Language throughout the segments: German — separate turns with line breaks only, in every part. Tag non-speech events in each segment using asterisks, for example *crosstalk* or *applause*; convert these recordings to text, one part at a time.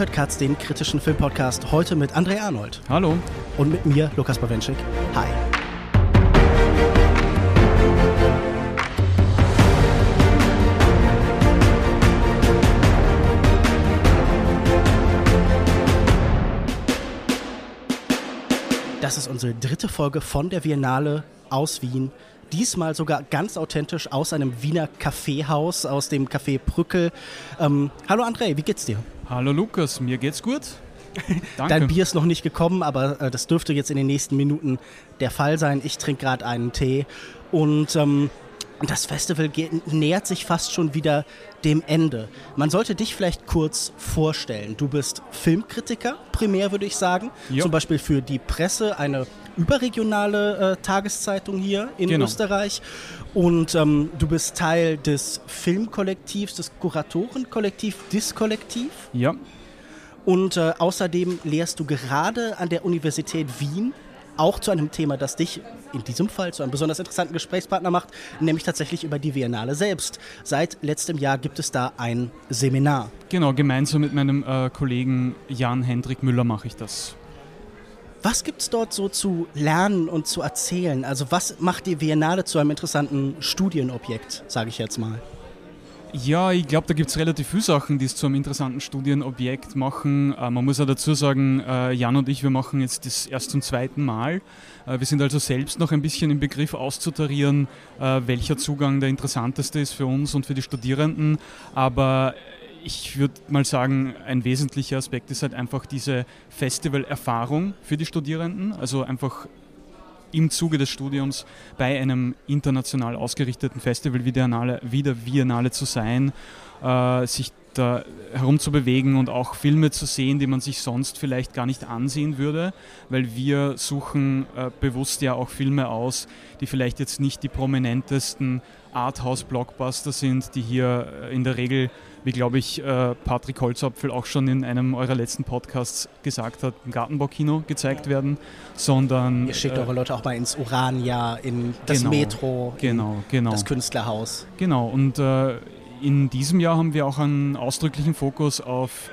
Hört Katz, den kritischen Filmpodcast, heute mit André Arnold.
Hallo.
Und mit mir, Lukas Bawenschik. Hi. Das ist unsere dritte Folge von der Biennale aus Wien. Diesmal sogar ganz authentisch aus einem Wiener Kaffeehaus, aus dem Café Brückel. Ähm, hallo André, wie geht's dir?
Hallo Lukas, mir geht's gut. *laughs*
Danke. Dein Bier ist noch nicht gekommen, aber äh, das dürfte jetzt in den nächsten Minuten der Fall sein. Ich trinke gerade einen Tee und ähm, das Festival nähert sich fast schon wieder dem Ende. Man sollte dich vielleicht kurz vorstellen. Du bist Filmkritiker, primär würde ich sagen. Jo. Zum Beispiel für die Presse, eine überregionale äh, Tageszeitung hier in genau. Österreich. Und ähm, du bist Teil des Filmkollektivs, des Kuratorenkollektiv Diskollektiv.
Ja.
Und äh, außerdem lehrst du gerade an der Universität Wien auch zu einem Thema, das dich in diesem Fall zu einem besonders interessanten Gesprächspartner macht, nämlich tatsächlich über die Biennale selbst. Seit letztem Jahr gibt es da ein Seminar.
Genau, gemeinsam mit meinem äh, Kollegen Jan Hendrik Müller mache ich das.
Was gibt es dort so zu lernen und zu erzählen? Also was macht die Biennale zu einem interessanten Studienobjekt, sage ich jetzt mal?
Ja, ich glaube, da gibt es relativ viele Sachen, die es zu einem interessanten Studienobjekt machen. Äh, man muss ja dazu sagen, äh, Jan und ich, wir machen jetzt das erst zum zweiten Mal. Äh, wir sind also selbst noch ein bisschen im Begriff auszutarieren, äh, welcher Zugang der interessanteste ist für uns und für die Studierenden. Aber ich würde mal sagen, ein wesentlicher Aspekt ist halt einfach diese Festivalerfahrung für die Studierenden. Also einfach im Zuge des Studiums bei einem international ausgerichteten Festival wie der, Biennale, zu sein, äh, sich da herumzubewegen und auch Filme zu sehen, die man sich sonst vielleicht gar nicht ansehen würde, weil wir suchen äh, bewusst ja auch Filme aus, die vielleicht jetzt nicht die prominentesten Arthouse-Blockbuster sind, die hier äh, in der Regel wie glaube ich äh, Patrick Holzapfel auch schon in einem eurer letzten Podcasts gesagt hat, im Gartenbaukino gezeigt werden, sondern...
Ihr schickt äh, eure Leute auch mal ins Urania, in das genau, Metro,
genau, genau.
das Künstlerhaus.
Genau, und äh, in diesem Jahr haben wir auch einen ausdrücklichen Fokus auf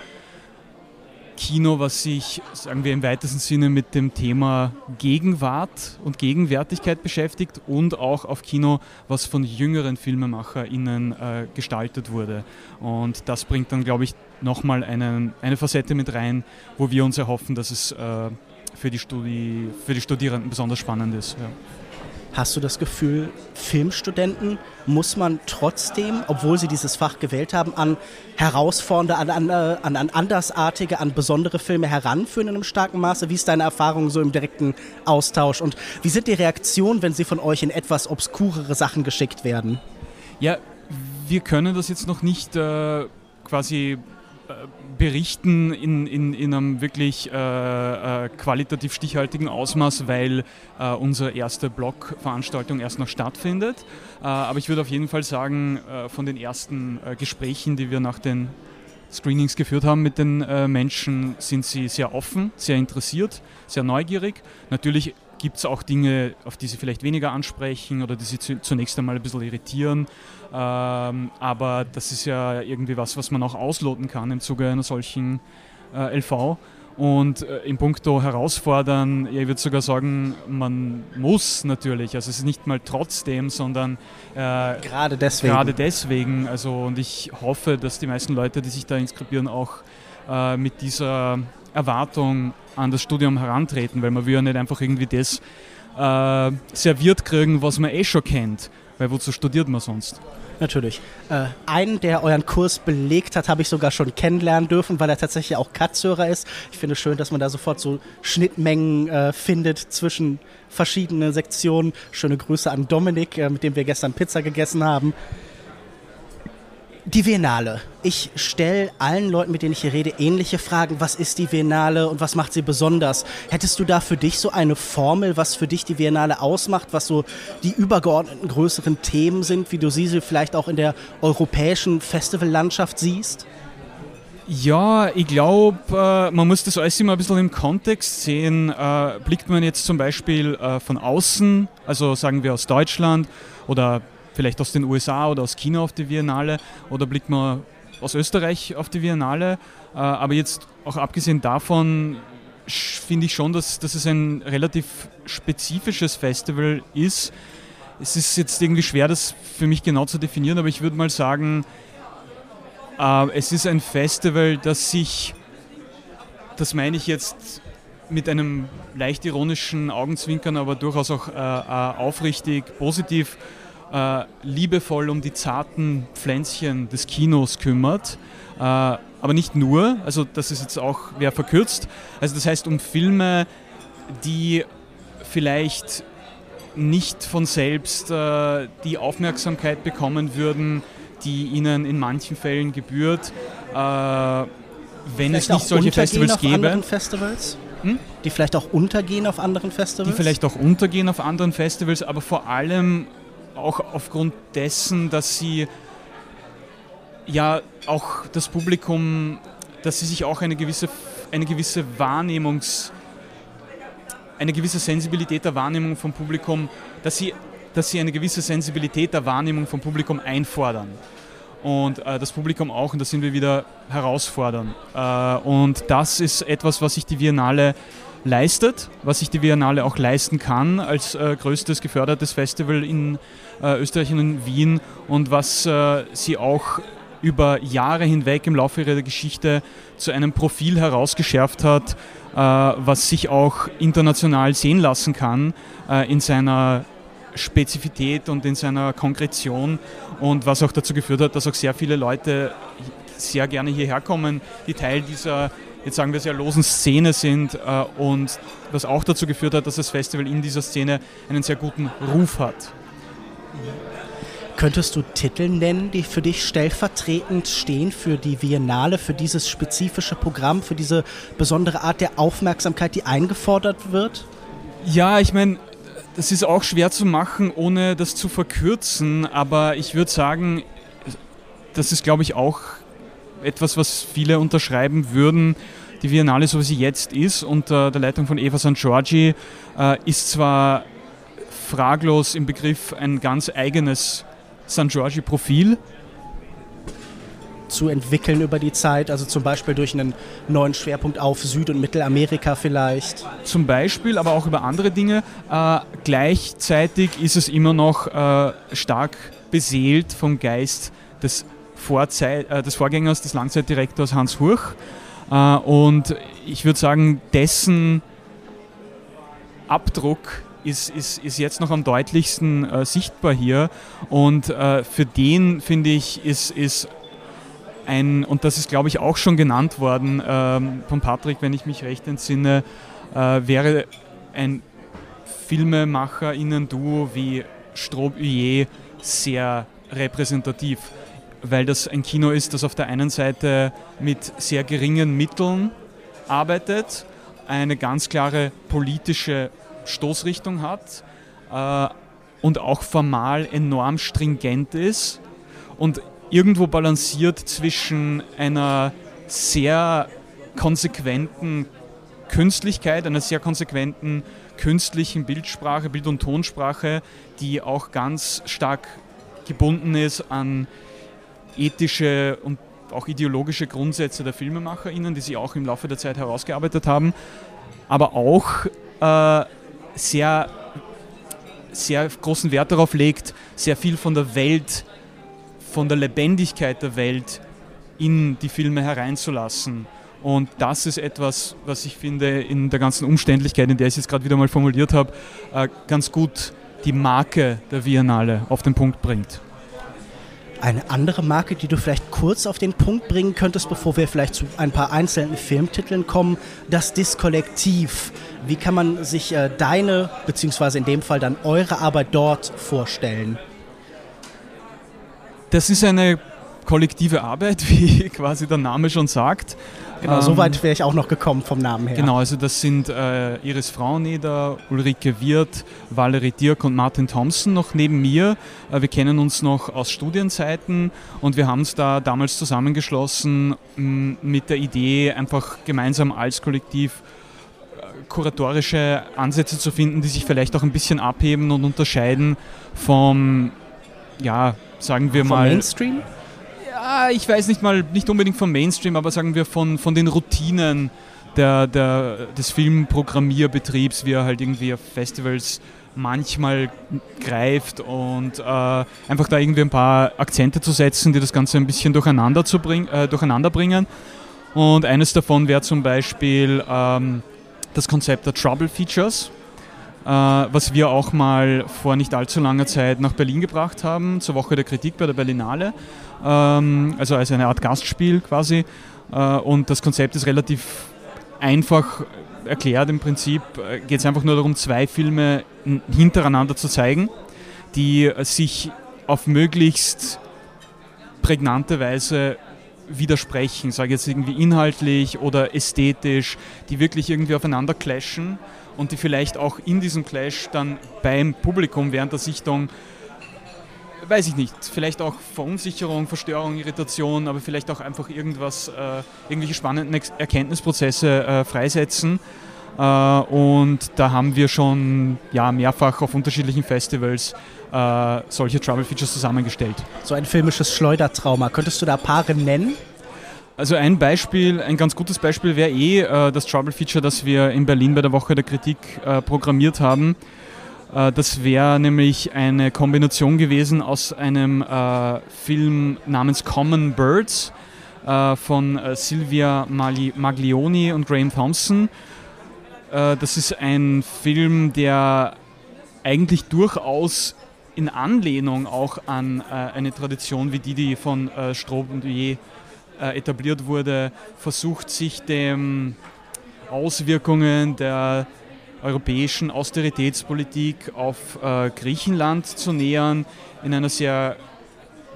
Kino, was sich, sagen wir im weitesten Sinne, mit dem Thema Gegenwart und Gegenwärtigkeit beschäftigt und auch auf Kino, was von jüngeren FilmemacherInnen äh, gestaltet wurde. Und das bringt dann, glaube ich, nochmal eine Facette mit rein, wo wir uns erhoffen, dass es äh, für, die Studi für die Studierenden besonders spannend ist. Ja.
Hast du das Gefühl, Filmstudenten muss man trotzdem, obwohl sie dieses Fach gewählt haben, an herausfordernde, an, an, an andersartige, an besondere Filme heranführen in einem starken Maße? Wie ist deine Erfahrung so im direkten Austausch? Und wie sind die Reaktionen, wenn sie von euch in etwas obskurere Sachen geschickt werden?
Ja, wir können das jetzt noch nicht äh, quasi berichten in, in, in einem wirklich äh, äh, qualitativ stichhaltigen Ausmaß, weil äh, unsere erste Blogveranstaltung erst noch stattfindet. Äh, aber ich würde auf jeden Fall sagen, äh, von den ersten äh, Gesprächen, die wir nach den Screenings geführt haben mit den Menschen, sind sie sehr offen, sehr interessiert, sehr neugierig. Natürlich gibt es auch Dinge, auf die sie vielleicht weniger ansprechen oder die sie zunächst einmal ein bisschen irritieren. Ähm, aber das ist ja irgendwie was, was man auch ausloten kann im Zuge einer solchen äh, LV. Und äh, im Punkto herausfordern, ja, ich würde sogar sagen, man muss natürlich, also es ist nicht mal trotzdem, sondern
äh, gerade deswegen.
Gerade deswegen. Also, und ich hoffe, dass die meisten Leute, die sich da inskribieren, auch äh, mit dieser Erwartung an das Studium herantreten, weil man will ja nicht einfach irgendwie das äh, serviert kriegen, was man eh schon kennt, weil wozu studiert man sonst?
Natürlich. Äh, einen, der euren Kurs belegt hat, habe ich sogar schon kennenlernen dürfen, weil er tatsächlich auch Katzhörer ist. Ich finde es schön, dass man da sofort so Schnittmengen äh, findet zwischen verschiedenen Sektionen. Schöne Grüße an Dominik, äh, mit dem wir gestern Pizza gegessen haben. Die Biennale. Ich stelle allen Leuten, mit denen ich hier rede, ähnliche Fragen. Was ist die Biennale und was macht sie besonders? Hättest du da für dich so eine Formel, was für dich die Biennale ausmacht, was so die übergeordneten größeren Themen sind, wie du sie vielleicht auch in der europäischen Festivallandschaft siehst?
Ja, ich glaube, äh, man muss das alles immer ein bisschen im Kontext sehen. Äh, blickt man jetzt zum Beispiel äh, von außen, also sagen wir aus Deutschland oder vielleicht aus den USA oder aus China auf die Biennale oder blickt man aus Österreich auf die Biennale. Äh, aber jetzt auch abgesehen davon finde ich schon, dass, dass es ein relativ spezifisches Festival ist. Es ist jetzt irgendwie schwer, das für mich genau zu definieren, aber ich würde mal sagen, äh, es ist ein Festival, das sich, das meine ich jetzt mit einem leicht ironischen Augenzwinkern, aber durchaus auch äh, aufrichtig, positiv, äh, liebevoll um die zarten Pflänzchen des Kinos kümmert. Äh, aber nicht nur, also das ist jetzt auch, wer verkürzt. Also das heißt um Filme, die vielleicht nicht von selbst äh, die Aufmerksamkeit bekommen würden, die ihnen in manchen Fällen gebührt, äh, wenn vielleicht es nicht solche Festivals gäbe.
Festivals? Hm? Die vielleicht auch untergehen auf anderen Festivals?
Die vielleicht auch untergehen auf anderen Festivals, aber vor allem auch aufgrund dessen, dass sie ja auch das Publikum, dass sie sich auch eine gewisse, eine gewisse Wahrnehmungs- eine gewisse Sensibilität der Wahrnehmung vom Publikum, dass sie, dass sie eine gewisse Sensibilität der Wahrnehmung vom Publikum einfordern. Und äh, das Publikum auch, und da sind wir wieder herausfordern. Äh, und das ist etwas, was sich die Biennale leistet, was sich die Biennale auch leisten kann als äh, größtes gefördertes Festival in äh, Österreich und in Wien und was äh, sie auch über Jahre hinweg im Laufe ihrer Geschichte zu einem Profil herausgeschärft hat, äh, was sich auch international sehen lassen kann äh, in seiner Spezifität und in seiner Konkretion und was auch dazu geführt hat, dass auch sehr viele Leute sehr gerne hierher kommen, die Teil dieser, jetzt sagen wir sehr losen Szene sind äh, und was auch dazu geführt hat, dass das Festival in dieser Szene einen sehr guten Ruf hat.
Könntest du Titel nennen, die für dich stellvertretend stehen für die Biennale, für dieses spezifische Programm, für diese besondere Art der Aufmerksamkeit, die eingefordert wird?
Ja, ich meine, das ist auch schwer zu machen, ohne das zu verkürzen, aber ich würde sagen, das ist, glaube ich, auch etwas, was viele unterschreiben würden. Die Biennale, so wie sie jetzt ist, unter der Leitung von Eva St. Giorgi, äh, ist zwar fraglos im Begriff ein ganz eigenes San Giorgi-Profil
zu entwickeln über die Zeit, also zum Beispiel durch einen neuen Schwerpunkt auf Süd- und Mittelamerika vielleicht?
Zum Beispiel, aber auch über andere Dinge. Äh, gleichzeitig ist es immer noch äh, stark beseelt vom Geist des, Vorzeit, äh, des Vorgängers, des Langzeitdirektors Hans Hurch. Äh, und ich würde sagen, dessen Abdruck ist, ist, ist jetzt noch am deutlichsten äh, sichtbar hier. Und äh, für den, finde ich, ist, ist ein, und das ist, glaube ich, auch schon genannt worden ähm, von Patrick, wenn ich mich recht entsinne, äh, wäre ein FilmemacherInnen-Duo wie Strobe sehr repräsentativ, weil das ein Kino ist, das auf der einen Seite mit sehr geringen Mitteln arbeitet, eine ganz klare politische Stoßrichtung hat äh, und auch formal enorm stringent ist und irgendwo balanciert zwischen einer sehr konsequenten Künstlichkeit, einer sehr konsequenten künstlichen Bildsprache, Bild- und Tonsprache, die auch ganz stark gebunden ist an ethische und auch ideologische Grundsätze der FilmemacherInnen, die sie auch im Laufe der Zeit herausgearbeitet haben, aber auch äh, sehr, sehr großen Wert darauf legt, sehr viel von der Welt, von der Lebendigkeit der Welt in die Filme hereinzulassen. Und das ist etwas, was ich finde, in der ganzen Umständlichkeit, in der ich es jetzt gerade wieder mal formuliert habe, äh, ganz gut die Marke der Biennale auf den Punkt bringt.
Eine andere Marke, die du vielleicht kurz auf den Punkt bringen könntest, bevor wir vielleicht zu ein paar einzelnen Filmtiteln kommen, das Diskollektiv. Wie kann man sich äh, deine, beziehungsweise in dem Fall dann eure Arbeit dort vorstellen?
Das ist eine kollektive Arbeit, *laughs* wie quasi der Name schon sagt.
Genau, ähm, so weit wäre ich auch noch gekommen vom Namen her.
Genau, also das sind äh, Iris Frauneder, Ulrike Wirth, Valerie Dirk und Martin Thompson noch neben mir. Äh, wir kennen uns noch aus Studienzeiten und wir haben uns da damals zusammengeschlossen mh, mit der Idee, einfach gemeinsam als Kollektiv äh, kuratorische Ansätze zu finden, die sich vielleicht auch ein bisschen abheben und unterscheiden vom, ja, sagen wir
vom
mal.
Mainstream?
Ah, ich weiß nicht mal, nicht unbedingt vom Mainstream, aber sagen wir von, von den Routinen der, der, des Filmprogrammierbetriebs, wie er halt irgendwie auf Festivals manchmal greift und äh, einfach da irgendwie ein paar Akzente zu setzen, die das Ganze ein bisschen durcheinander, zu bring, äh, durcheinander bringen. Und eines davon wäre zum Beispiel ähm, das Konzept der Trouble Features, was wir auch mal vor nicht allzu langer Zeit nach Berlin gebracht haben, zur Woche der Kritik bei der Berlinale, ähm, also als eine Art Gastspiel quasi. Äh, und das Konzept ist relativ einfach erklärt. Im Prinzip äh, geht es einfach nur darum, zwei Filme hintereinander zu zeigen, die sich auf möglichst prägnante Weise widersprechen, sage ich jetzt irgendwie inhaltlich oder ästhetisch, die wirklich irgendwie aufeinander clashen und die vielleicht auch in diesem Clash dann beim Publikum während der Sichtung weiß ich nicht, vielleicht auch Verunsicherung, Verstörung, Irritation, aber vielleicht auch einfach irgendwas, äh, irgendwelche spannenden Erkenntnisprozesse äh, freisetzen. Äh, und da haben wir schon ja, mehrfach auf unterschiedlichen Festivals äh, solche Trouble Features zusammengestellt.
So ein filmisches Schleudertrauma. Könntest du da Paare nennen?
Also ein Beispiel, ein ganz gutes Beispiel wäre eh äh, das Trouble Feature, das wir in Berlin bei der Woche der Kritik äh, programmiert haben. Äh, das wäre nämlich eine Kombination gewesen aus einem äh, Film namens Common Birds äh, von Silvia Maglioni und Graham Thompson. das ist ein Film, der eigentlich durchaus in Anlehnung auch an eine Tradition wie die, die von äh, Strobe und Douillet etabliert wurde, versucht sich den Auswirkungen der europäischen Austeritätspolitik auf äh, Griechenland zu nähern, in einer sehr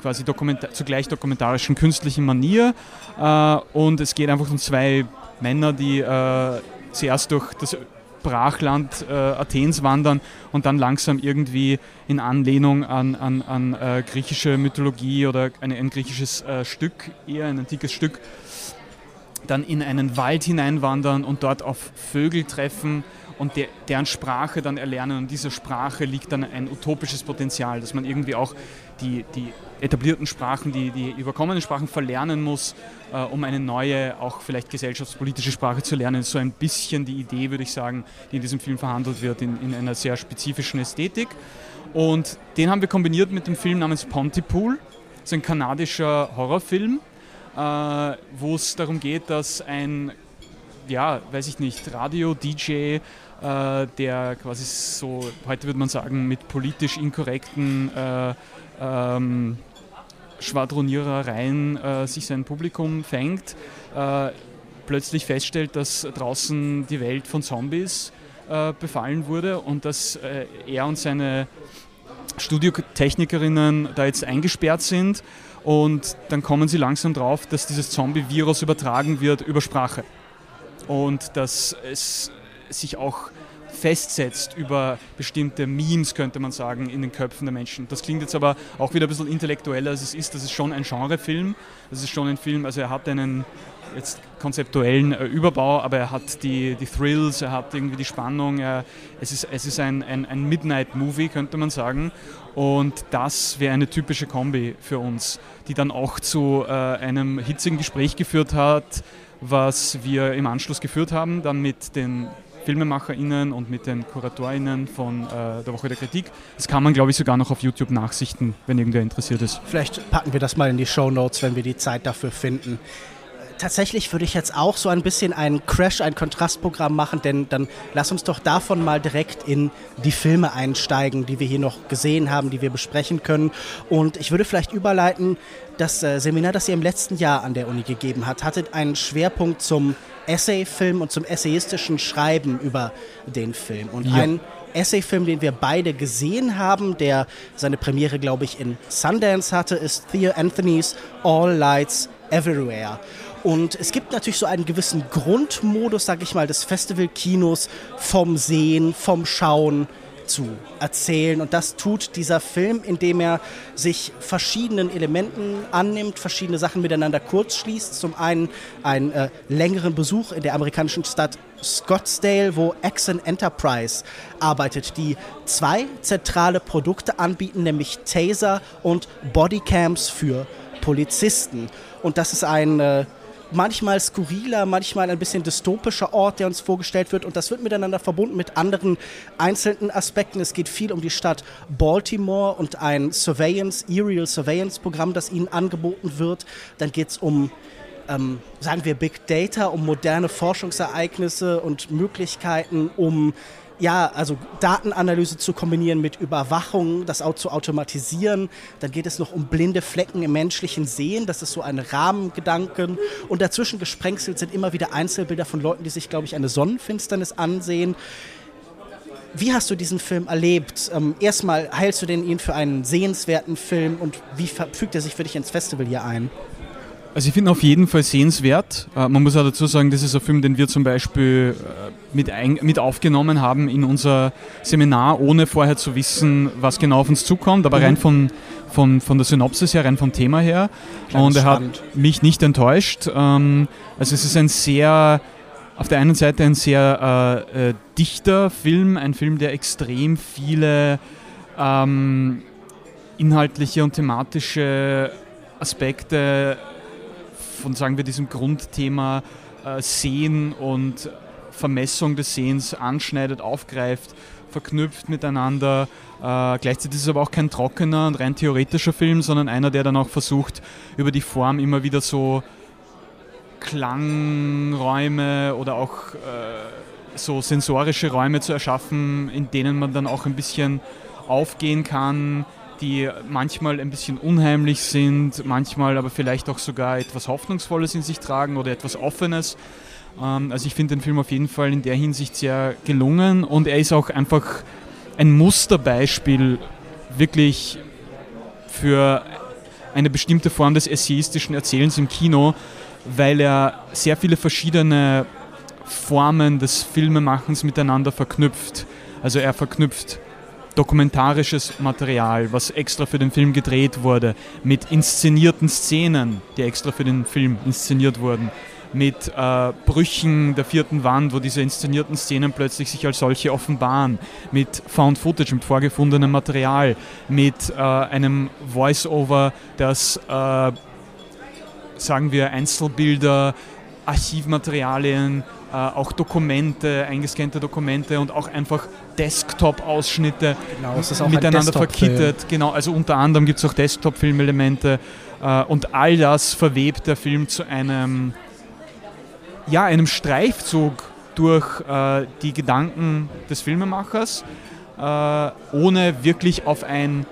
quasi dokumenta zugleich dokumentarischen künstlichen Manier. Äh, und es geht einfach um zwei Männer, die äh, zuerst durch das Brachland äh, Athens wandern und dann langsam irgendwie in Anlehnung an, an, an äh, griechische Mythologie oder ein, ein griechisches äh, Stück, eher ein antikes Stück, dann in einen Wald hineinwandern und dort auf Vögel treffen und der, deren Sprache dann erlernen. Und dieser Sprache liegt dann ein utopisches Potenzial, dass man irgendwie auch die, die etablierten Sprachen, die, die überkommenen Sprachen verlernen muss, äh, um eine neue, auch vielleicht gesellschaftspolitische Sprache zu lernen. So ein bisschen die Idee, würde ich sagen, die in diesem Film verhandelt wird, in, in einer sehr spezifischen Ästhetik. Und den haben wir kombiniert mit dem Film namens Pontypool. Das ist ein kanadischer Horrorfilm, äh, wo es darum geht, dass ein ja, weiß ich nicht, Radio-DJ äh, der quasi so, heute würde man sagen, mit politisch inkorrekten äh, ähm, Schwadronierereien äh, sich sein Publikum fängt, äh, plötzlich feststellt, dass draußen die Welt von Zombies äh, befallen wurde und dass äh, er und seine Studiotechnikerinnen da jetzt eingesperrt sind und dann kommen sie langsam drauf, dass dieses Zombie-Virus übertragen wird über Sprache und dass es sich auch festsetzt über bestimmte Memes, könnte man sagen, in den Köpfen der Menschen. Das klingt jetzt aber auch wieder ein bisschen intellektueller, als es ist. Das ist schon ein Genrefilm. Das ist schon ein Film, also er hat einen jetzt konzeptuellen äh, Überbau, aber er hat die, die Thrills, er hat irgendwie die Spannung. Er, es ist, es ist ein, ein, ein Midnight-Movie, könnte man sagen. Und das wäre eine typische Kombi für uns, die dann auch zu äh, einem hitzigen Gespräch geführt hat, was wir im Anschluss geführt haben, dann mit den FilmemacherInnen und mit den KuratorInnen von äh, der Woche der Kritik. Das kann man, glaube ich, sogar noch auf YouTube nachsichten, wenn irgendwer interessiert ist.
Vielleicht packen wir das mal in die Show Notes, wenn wir die Zeit dafür finden tatsächlich würde ich jetzt auch so ein bisschen einen Crash, ein Kontrastprogramm machen, denn dann lass uns doch davon mal direkt in die Filme einsteigen, die wir hier noch gesehen haben, die wir besprechen können. Und ich würde vielleicht überleiten, das äh, Seminar, das ihr im letzten Jahr an der Uni gegeben habt, hattet einen Schwerpunkt zum Essayfilm und zum essayistischen Schreiben über den Film. Und ja. ein Essayfilm, den wir beide gesehen haben, der seine Premiere, glaube ich, in Sundance hatte, ist Thea Anthony's All Lights Everywhere. Und es gibt natürlich so einen gewissen Grundmodus, sag ich mal, des Festivalkinos vom Sehen, vom Schauen zu erzählen. Und das tut dieser Film, indem er sich verschiedenen Elementen annimmt, verschiedene Sachen miteinander kurzschließt. Zum einen einen äh, längeren Besuch in der amerikanischen Stadt Scottsdale, wo Exxon Enterprise arbeitet, die zwei zentrale Produkte anbieten, nämlich Taser und Bodycams für Polizisten. Und das ist ein äh, manchmal skurriler, manchmal ein bisschen dystopischer Ort, der uns vorgestellt wird. Und das wird miteinander verbunden mit anderen einzelnen Aspekten. Es geht viel um die Stadt Baltimore und ein Surveillance, Aerial Surveillance Programm, das ihnen angeboten wird. Dann geht es um ähm, sagen wir Big Data, um moderne Forschungsereignisse und Möglichkeiten, um ja, also Datenanalyse zu kombinieren mit Überwachung, das auch zu automatisieren. Dann geht es noch um blinde Flecken im menschlichen Sehen. Das ist so ein Rahmengedanken. Und dazwischen gesprenkelt sind immer wieder Einzelbilder von Leuten, die sich, glaube ich, eine Sonnenfinsternis ansehen. Wie hast du diesen Film erlebt? Ähm, erstmal heilst du den ihn für einen sehenswerten Film und wie fügt er sich für dich ins Festival hier ein?
Also ich finde auf jeden Fall sehenswert. Äh, man muss auch dazu sagen, das ist ein Film, den wir zum Beispiel äh, mit, ein, mit aufgenommen haben in unser Seminar, ohne vorher zu wissen, was genau auf uns zukommt, aber mhm. rein von, von, von der Synopsis her, rein vom Thema her. Klar, Und er hat mich nicht enttäuscht. Ähm, also es ist ein sehr, auf der einen Seite ein sehr äh, äh, dichter Film, ein Film, der extrem viele ähm, inhaltliche und thematische Aspekte von, sagen wir, diesem Grundthema äh, Sehen und Vermessung des Sehens anschneidet, aufgreift, verknüpft miteinander. Äh, gleichzeitig ist es aber auch kein trockener und rein theoretischer Film, sondern einer, der dann auch versucht, über die Form immer wieder so Klangräume oder auch äh, so sensorische Räume zu erschaffen, in denen man dann auch ein bisschen aufgehen kann, die manchmal ein bisschen unheimlich sind, manchmal aber vielleicht auch sogar etwas Hoffnungsvolles in sich tragen oder etwas Offenes. Ähm, also ich finde den Film auf jeden Fall in der Hinsicht sehr gelungen und er ist auch einfach ein Musterbeispiel wirklich für eine bestimmte Form des essayistischen Erzählens im Kino, weil er sehr viele verschiedene Formen des Filmemachens miteinander verknüpft. Also er verknüpft dokumentarisches Material, was extra für den Film gedreht wurde, mit inszenierten Szenen, die extra für den Film inszeniert wurden, mit äh, Brüchen der vierten Wand, wo diese inszenierten Szenen plötzlich sich als solche offenbaren, mit Found Footage, mit vorgefundenem Material, mit äh, einem Voice-Over, das, äh, sagen wir, Einzelbilder, Archivmaterialien, äh, auch Dokumente, eingescannte Dokumente und auch einfach Desktop-Ausschnitte genau, miteinander verkittet. Genau, also unter anderem gibt es auch Desktop-Filmelemente äh, und all das verwebt der Film zu einem, ja, einem Streifzug durch äh, die Gedanken des Filmemachers, äh, ohne wirklich auf ein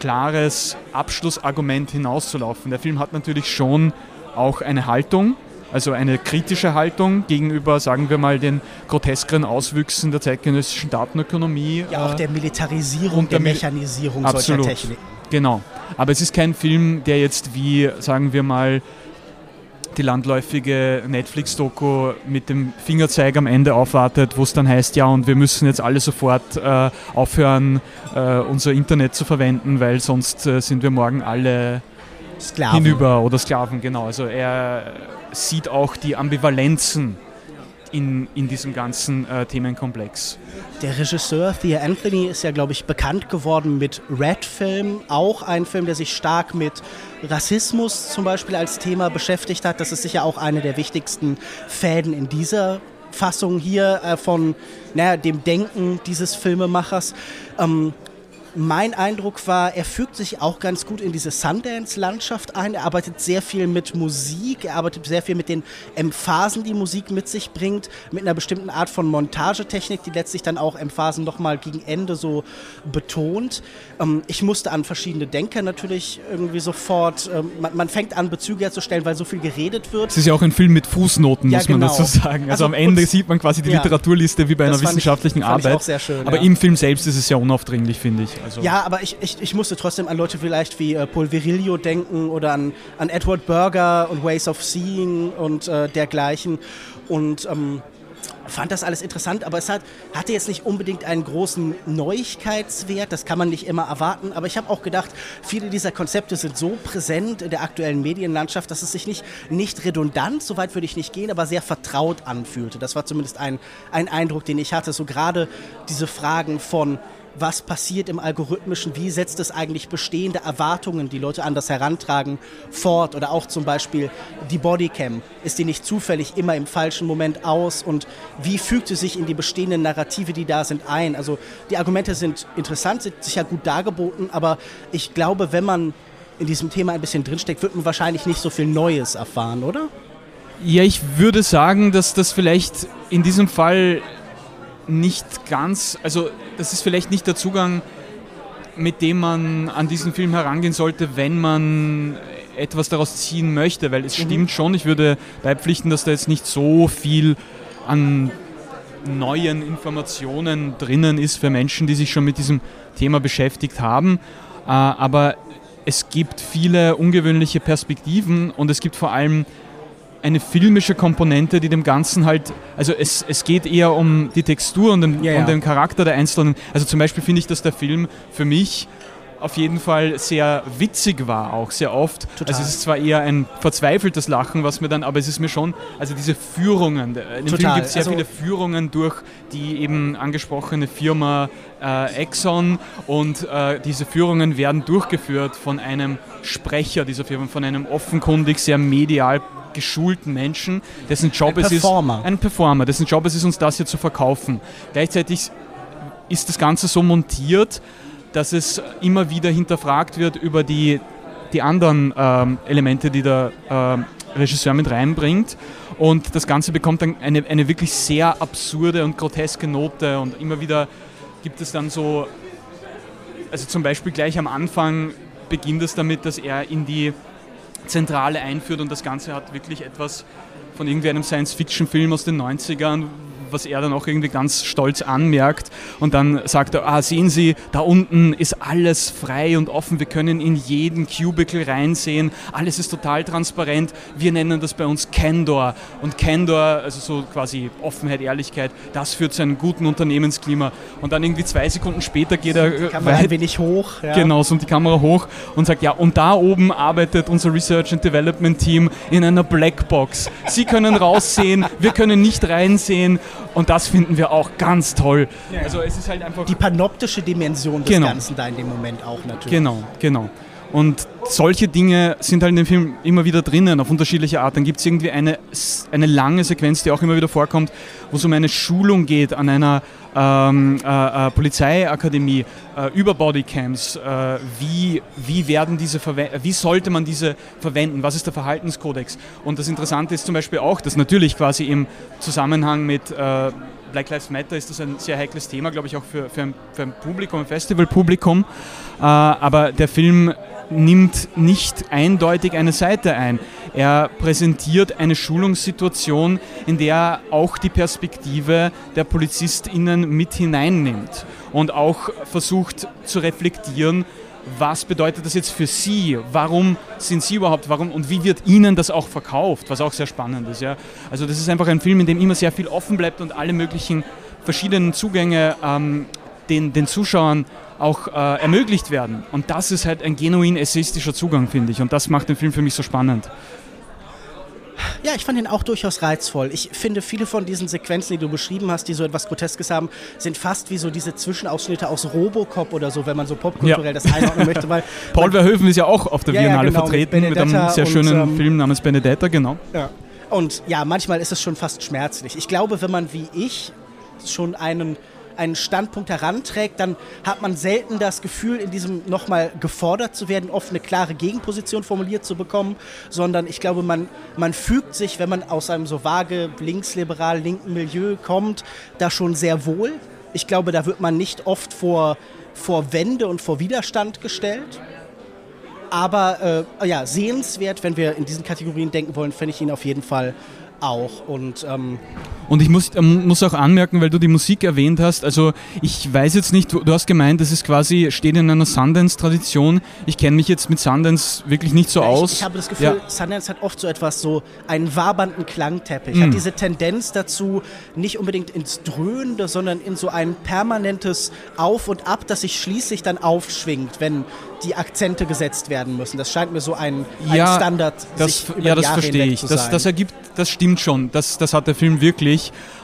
klares Abschlussargument hinauszulaufen. Der Film hat natürlich schon auch eine Haltung, also eine kritische Haltung gegenüber, sagen wir mal, den groteskeren Auswüchsen der zeitgenössischen Datenökonomie.
Ja, auch äh, der Militarisierung, und der, der Mechanisierung
absolut,
solcher Techniken.
Genau. Aber es ist kein Film, der jetzt wie, sagen wir mal, die landläufige Netflix-Doku mit dem Fingerzeig am Ende aufwartet, wo es dann heißt, ja, und wir müssen jetzt alle sofort äh, aufhören, äh, unser Internet zu verwenden, weil sonst äh, sind wir morgen alle Sklaven. hinüber oder Sklaven, genau. Also er sieht auch die Ambivalenzen in, in diesem ganzen äh, Themenkomplex.
Der Regisseur Thea Anthony ist ja, glaube ich, bekannt geworden mit Red Film, auch ein Film, der sich stark mit Rassismus zum Beispiel als Thema beschäftigt hat. Das ist sicher auch eine der wichtigsten Fäden in dieser Fassung hier äh, von naja, dem Denken dieses Filmemachers. Ähm, mein Eindruck war, er fügt sich auch ganz gut in diese Sundance-Landschaft ein. Er arbeitet sehr viel mit Musik, er arbeitet sehr viel mit den Emphasen, die Musik mit sich bringt, mit einer bestimmten Art von Montagetechnik, die letztlich dann auch Emphasen nochmal gegen Ende so betont. Ähm, ich musste an verschiedene Denker natürlich irgendwie sofort, ähm, man, man, fängt an, Bezüge herzustellen, weil so viel geredet wird.
Es ist ja auch ein Film mit Fußnoten, ja, muss man genau. dazu sagen. Also, also am Ende sieht man quasi die ja, Literaturliste wie bei einer wissenschaftlichen ich, Arbeit.
Schön,
Aber ja. im Film selbst ist es ja unaufdringlich, finde ich.
Also ja, aber ich, ich, ich musste trotzdem an Leute vielleicht wie äh, Paul Virilio denken oder an, an Edward Berger und Ways of Seeing und äh, dergleichen. Und ähm, fand das alles interessant, aber es hat, hatte jetzt nicht unbedingt einen großen Neuigkeitswert, das kann man nicht immer erwarten, aber ich habe auch gedacht, viele dieser Konzepte sind so präsent in der aktuellen Medienlandschaft, dass es sich nicht, nicht redundant, so weit würde ich nicht gehen, aber sehr vertraut anfühlte. Das war zumindest ein, ein Eindruck, den ich hatte, so gerade diese Fragen von was passiert im Algorithmischen, wie setzt es eigentlich bestehende Erwartungen, die Leute anders herantragen, fort oder auch zum Beispiel die Bodycam, ist die nicht zufällig immer im falschen Moment aus und wie fügt sie sich in die bestehenden Narrative, die da sind, ein. Also die Argumente sind interessant, sind sicher gut dargeboten, aber ich glaube, wenn man in diesem Thema ein bisschen drinsteckt, wird man wahrscheinlich nicht so viel Neues erfahren, oder?
Ja, ich würde sagen, dass das vielleicht in diesem Fall nicht ganz, also das ist vielleicht nicht der Zugang, mit dem man an diesen Film herangehen sollte, wenn man etwas daraus ziehen möchte, weil es mhm. stimmt schon, ich würde beipflichten, dass da jetzt nicht so viel an neuen Informationen drinnen ist für Menschen, die sich schon mit diesem Thema beschäftigt haben. Äh, aber es gibt viele ungewöhnliche Perspektiven und es gibt vor allem eine filmische Komponente, die dem Ganzen halt, also es, es geht eher um die Textur und den, ja, ja. und den Charakter der einzelnen. Also zum Beispiel finde ich, dass der Film für mich auf jeden Fall sehr witzig war, auch sehr oft. Total. Also es ist zwar eher ein verzweifeltes Lachen, was mir dann, aber es ist mir schon, also diese Führungen, in dem Total. Film gibt es sehr also viele Führungen durch die eben angesprochene Firma äh, Exxon und äh, diese Führungen werden durchgeführt von einem Sprecher dieser Firma, von einem offenkundig sehr medial geschulten Menschen, dessen Job ein es Performer. ist, ein Performer, dessen Job es ist, uns das hier zu verkaufen. Gleichzeitig ist das Ganze so montiert, dass es immer wieder hinterfragt wird über die, die anderen ähm, Elemente, die der äh, Regisseur mit reinbringt. Und das Ganze bekommt dann eine, eine wirklich sehr absurde und groteske Note. Und immer wieder gibt es dann so, also zum Beispiel gleich am Anfang beginnt es damit, dass er in die Zentrale einführt und das Ganze hat wirklich etwas von irgendwie einem Science-Fiction-Film aus den 90ern, was er dann auch irgendwie ganz stolz anmerkt. Und dann sagt er, ah, sehen Sie, da unten ist alles frei und offen. Wir können in jeden Cubicle reinsehen. Alles ist total transparent. Wir nennen das bei uns Candor. Und Candor, also so quasi Offenheit, Ehrlichkeit, das führt zu einem guten Unternehmensklima. Und dann irgendwie zwei Sekunden später geht er
die Kamera weit, ein wenig hoch.
Ja. Genau, so die Kamera hoch und sagt, ja, und da oben arbeitet unser Research and Development Team in einer Blackbox. Sie können raussehen, wir können nicht reinsehen und das finden wir auch ganz toll.
Ja. Also es ist halt einfach... Die panoptische Dimension des genau. Ganzen da in dem Moment auch natürlich.
Genau, genau. Und solche Dinge sind halt in dem Film immer wieder drinnen, auf unterschiedliche Art. Dann gibt es irgendwie eine, eine lange Sequenz, die auch immer wieder vorkommt, wo es um eine Schulung geht an einer ähm, äh, äh, Polizeiakademie äh, über Bodycams. Äh, wie, wie, werden diese wie sollte man diese verwenden? Was ist der Verhaltenskodex? Und das Interessante ist zum Beispiel auch, dass natürlich quasi im Zusammenhang mit äh, Black Lives Matter ist das ein sehr heikles Thema, glaube ich, auch für, für, ein, für ein Publikum, ein Festivalpublikum. Äh, aber der Film nimmt nicht eindeutig eine Seite ein. Er präsentiert eine Schulungssituation, in der er auch die Perspektive der PolizistInnen mit hineinnimmt und auch versucht zu reflektieren, was bedeutet das jetzt für Sie? Warum sind Sie überhaupt? Warum und wie wird Ihnen das auch verkauft? Was auch sehr spannend ist. Ja? Also das ist einfach ein Film, in dem immer sehr viel offen bleibt und alle möglichen verschiedenen Zugänge ähm, den, den Zuschauern auch äh, ermöglicht werden. Und das ist halt ein genuin essayistischer Zugang, finde ich. Und das macht den Film für mich so spannend.
Ja, ich fand ihn auch durchaus reizvoll. Ich finde, viele von diesen Sequenzen, die du beschrieben hast, die so etwas Groteskes haben, sind fast wie so diese Zwischenausschnitte aus Robocop oder so, wenn man so popkulturell ja. das einordnen möchte. Weil *laughs*
Paul Verhoeven ist ja auch auf der ja, Biennale ja, genau, vertreten mit, mit, einem sehr schönen und, ähm, Film namens Benedetta, genau.
Ja. Und ja, manchmal ist es schon fast schmerzlich. Ich glaube, wenn man wie ich schon einen einen Standpunkt heranträgt, dann hat man selten das Gefühl, in diesem nochmal gefordert zu werden, oft eine klare Gegenposition formuliert zu bekommen, sondern ich glaube, man, man fügt sich, wenn man aus einem so vage linksliberal linken Milieu kommt, da schon sehr wohl. Ich glaube, da wird man nicht oft vor, vor Wände und vor Widerstand gestellt. Aber äh, ja, sehenswert, wenn wir in diesen Kategorien denken wollen, finde ich ihn auf jeden Fall auch. Und, ähm
und ich muss, ähm, muss auch anmerken, weil du die Musik erwähnt hast, also ich weiß jetzt nicht, du hast gemeint, das ist quasi, steht in einer Sundance-Tradition. Ich kenne mich jetzt mit Sundance wirklich nicht so
ja,
aus.
Ich, ich, habe das Gefühl, ja. Sundance hat oft so etwas, so einen wabernden Klangteppich. Mhm. Hat diese Tendenz dazu, nicht unbedingt ins Dröhnende, sondern in so ein permanentes Auf und Ab, das sich schließlich dann aufschwingt, wenn die Akzente gesetzt werden müssen. Das scheint mir so ein,
ein ja,
Standard.
Das, ja, das verstehe ich. Das, das, ergibt, das stimmt schon. Das, das hat der Film wirklich.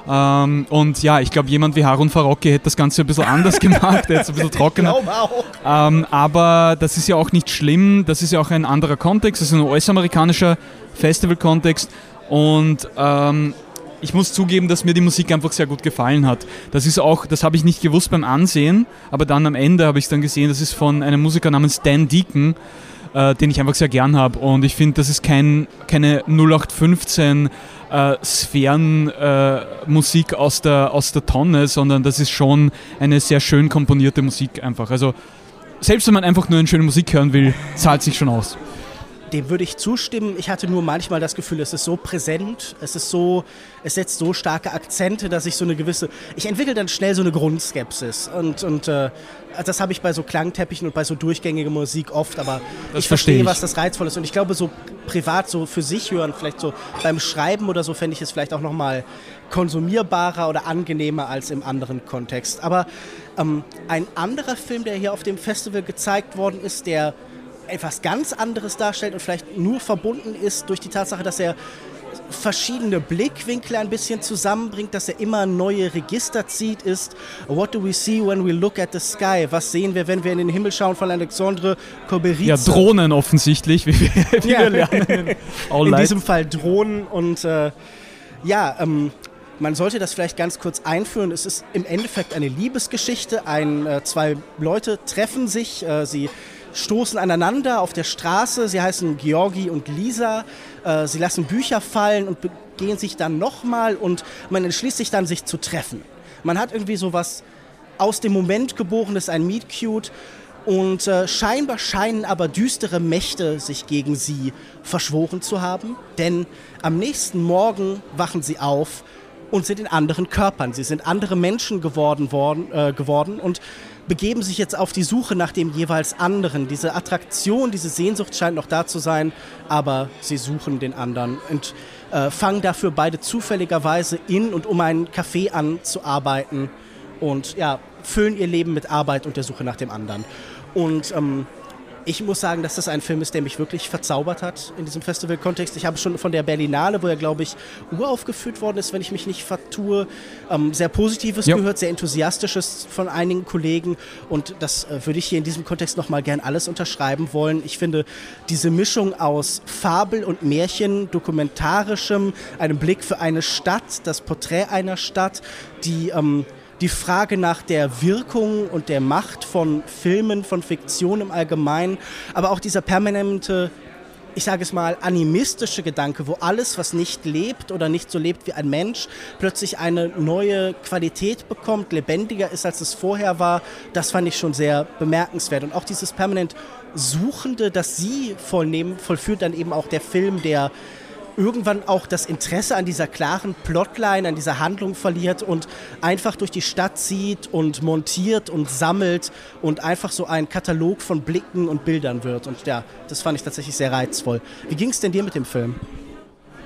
Ähm, und ja, ich glaube, jemand wie Harun Farocki hätte das Ganze ein bisschen anders *laughs* gemacht. Der ist ein bisschen trockener. Ähm, aber das ist ja auch nicht schlimm. Das ist ja auch ein anderer Kontext. Das ist ein US-amerikanischer Festival-Kontext. Und ähm, ich muss zugeben, dass mir die Musik einfach sehr gut gefallen hat. Das ist auch, das habe ich nicht gewusst beim Ansehen, aber dann am Ende habe ich es dann gesehen, das ist von einem Musiker namens Dan Deacon, äh, den ich einfach sehr gern habe. Und ich finde, das ist kein, keine 0815 äh, Sphärenmusik äh, aus, der, aus der Tonne, sondern das ist schon eine sehr schön komponierte Musik einfach. Also selbst wenn man einfach nur eine schöne Musik hören will, zahlt sich schon aus
dem würde ich zustimmen. Ich hatte nur manchmal das Gefühl, es ist so präsent, es ist so, es setzt so starke Akzente, dass ich so eine gewisse, ich entwickle dann schnell so eine Grundskepsis und, und äh, das habe ich bei so Klangteppichen und bei so durchgängiger Musik oft, aber das ich verstehe, ich. was das reizvoll ist und ich glaube, so privat, so für sich hören, vielleicht so beim Schreiben oder so, fände ich es vielleicht auch nochmal konsumierbarer oder angenehmer als im anderen Kontext. Aber ähm, ein anderer Film, der hier auf dem Festival gezeigt worden ist, der etwas ganz anderes darstellt und vielleicht nur verbunden ist durch die Tatsache, dass er verschiedene Blickwinkel ein bisschen zusammenbringt, dass er immer neue Register zieht, ist What do we see when we look at the sky? Was sehen wir, wenn wir in den Himmel schauen von Alexandre Koberice?
Ja, Drohnen offensichtlich, wie wir, wie ja. wir
lernen. in *laughs* diesem Fall Drohnen und äh, ja, ähm, man sollte das vielleicht ganz kurz einführen. Es ist im Endeffekt eine Liebesgeschichte. Ein, äh, zwei Leute treffen sich, äh, sie stoßen aneinander auf der Straße. Sie heißen Georgi und Lisa. Äh, sie lassen Bücher fallen und begehen sich dann nochmal und man entschließt sich dann, sich zu treffen. Man hat irgendwie so was aus dem Moment geborenes, ein Meet Cute. Und äh, scheinbar scheinen aber düstere Mächte sich gegen sie verschworen zu haben, denn am nächsten Morgen wachen sie auf und sind in anderen Körpern. Sie sind andere Menschen geworden, worden, äh, geworden und begeben sich jetzt auf die Suche nach dem jeweils anderen. Diese Attraktion, diese Sehnsucht scheint noch da zu sein, aber sie suchen den anderen und äh, fangen dafür beide zufälligerweise in und um einen Café an zu arbeiten und ja, füllen ihr Leben mit Arbeit und der Suche nach dem anderen. Und ähm, ich muss sagen, dass das ein Film ist, der mich wirklich verzaubert hat in diesem Festival-Kontext. Ich habe schon von der Berlinale, wo er, glaube ich, uraufgeführt worden ist, wenn ich mich nicht vertue, ähm, sehr Positives ja. gehört, sehr Enthusiastisches von einigen Kollegen. Und das äh, würde ich hier in diesem Kontext nochmal gern alles unterschreiben wollen. Ich finde, diese Mischung aus Fabel und Märchen, dokumentarischem, einem Blick für eine Stadt, das Porträt einer Stadt, die... Ähm, die Frage nach der Wirkung und der Macht von Filmen, von Fiktion im Allgemeinen, aber auch dieser permanente ich sage es mal, animistische Gedanke, wo alles, was nicht lebt oder nicht so lebt wie ein Mensch, plötzlich eine neue Qualität bekommt, lebendiger ist, als es vorher war, das fand ich schon sehr bemerkenswert. Und auch dieses permanent Suchende, das Sie vollnehmen, vollführt dann eben auch der Film, der irgendwann auch das Interesse an dieser klaren Plotline, an dieser Handlung verliert und einfach durch die Stadt zieht und montiert und sammelt und einfach so ein Katalog von Blicken und Bildern wird. Und ja, das fand ich tatsächlich sehr reizvoll. Wie ging es denn dir mit dem Film?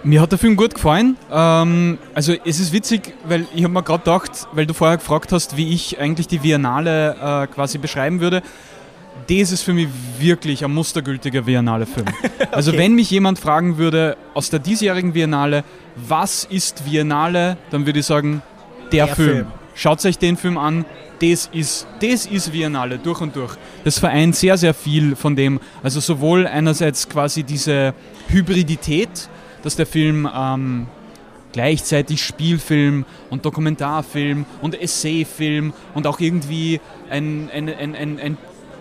Mir hat der Film gut gefallen. Ähm, also es ist witzig, weil ich habe mir gerade gedacht, weil du vorher gefragt hast, wie ich eigentlich die Biennale äh, quasi beschreiben würde das ist für mich wirklich ein mustergültiger Biennale-Film. *laughs* okay. Also wenn mich jemand fragen würde aus der diesjährigen Biennale, was ist Biennale, dann würde ich sagen, der, der Film. Film. Schaut euch den Film an, das ist, das ist Biennale durch und durch. Das vereint sehr, sehr viel von dem, also sowohl einerseits quasi diese Hybridität, dass der Film ähm, gleichzeitig Spielfilm und Dokumentarfilm und Essayfilm und auch irgendwie ein, ein, ein, ein, ein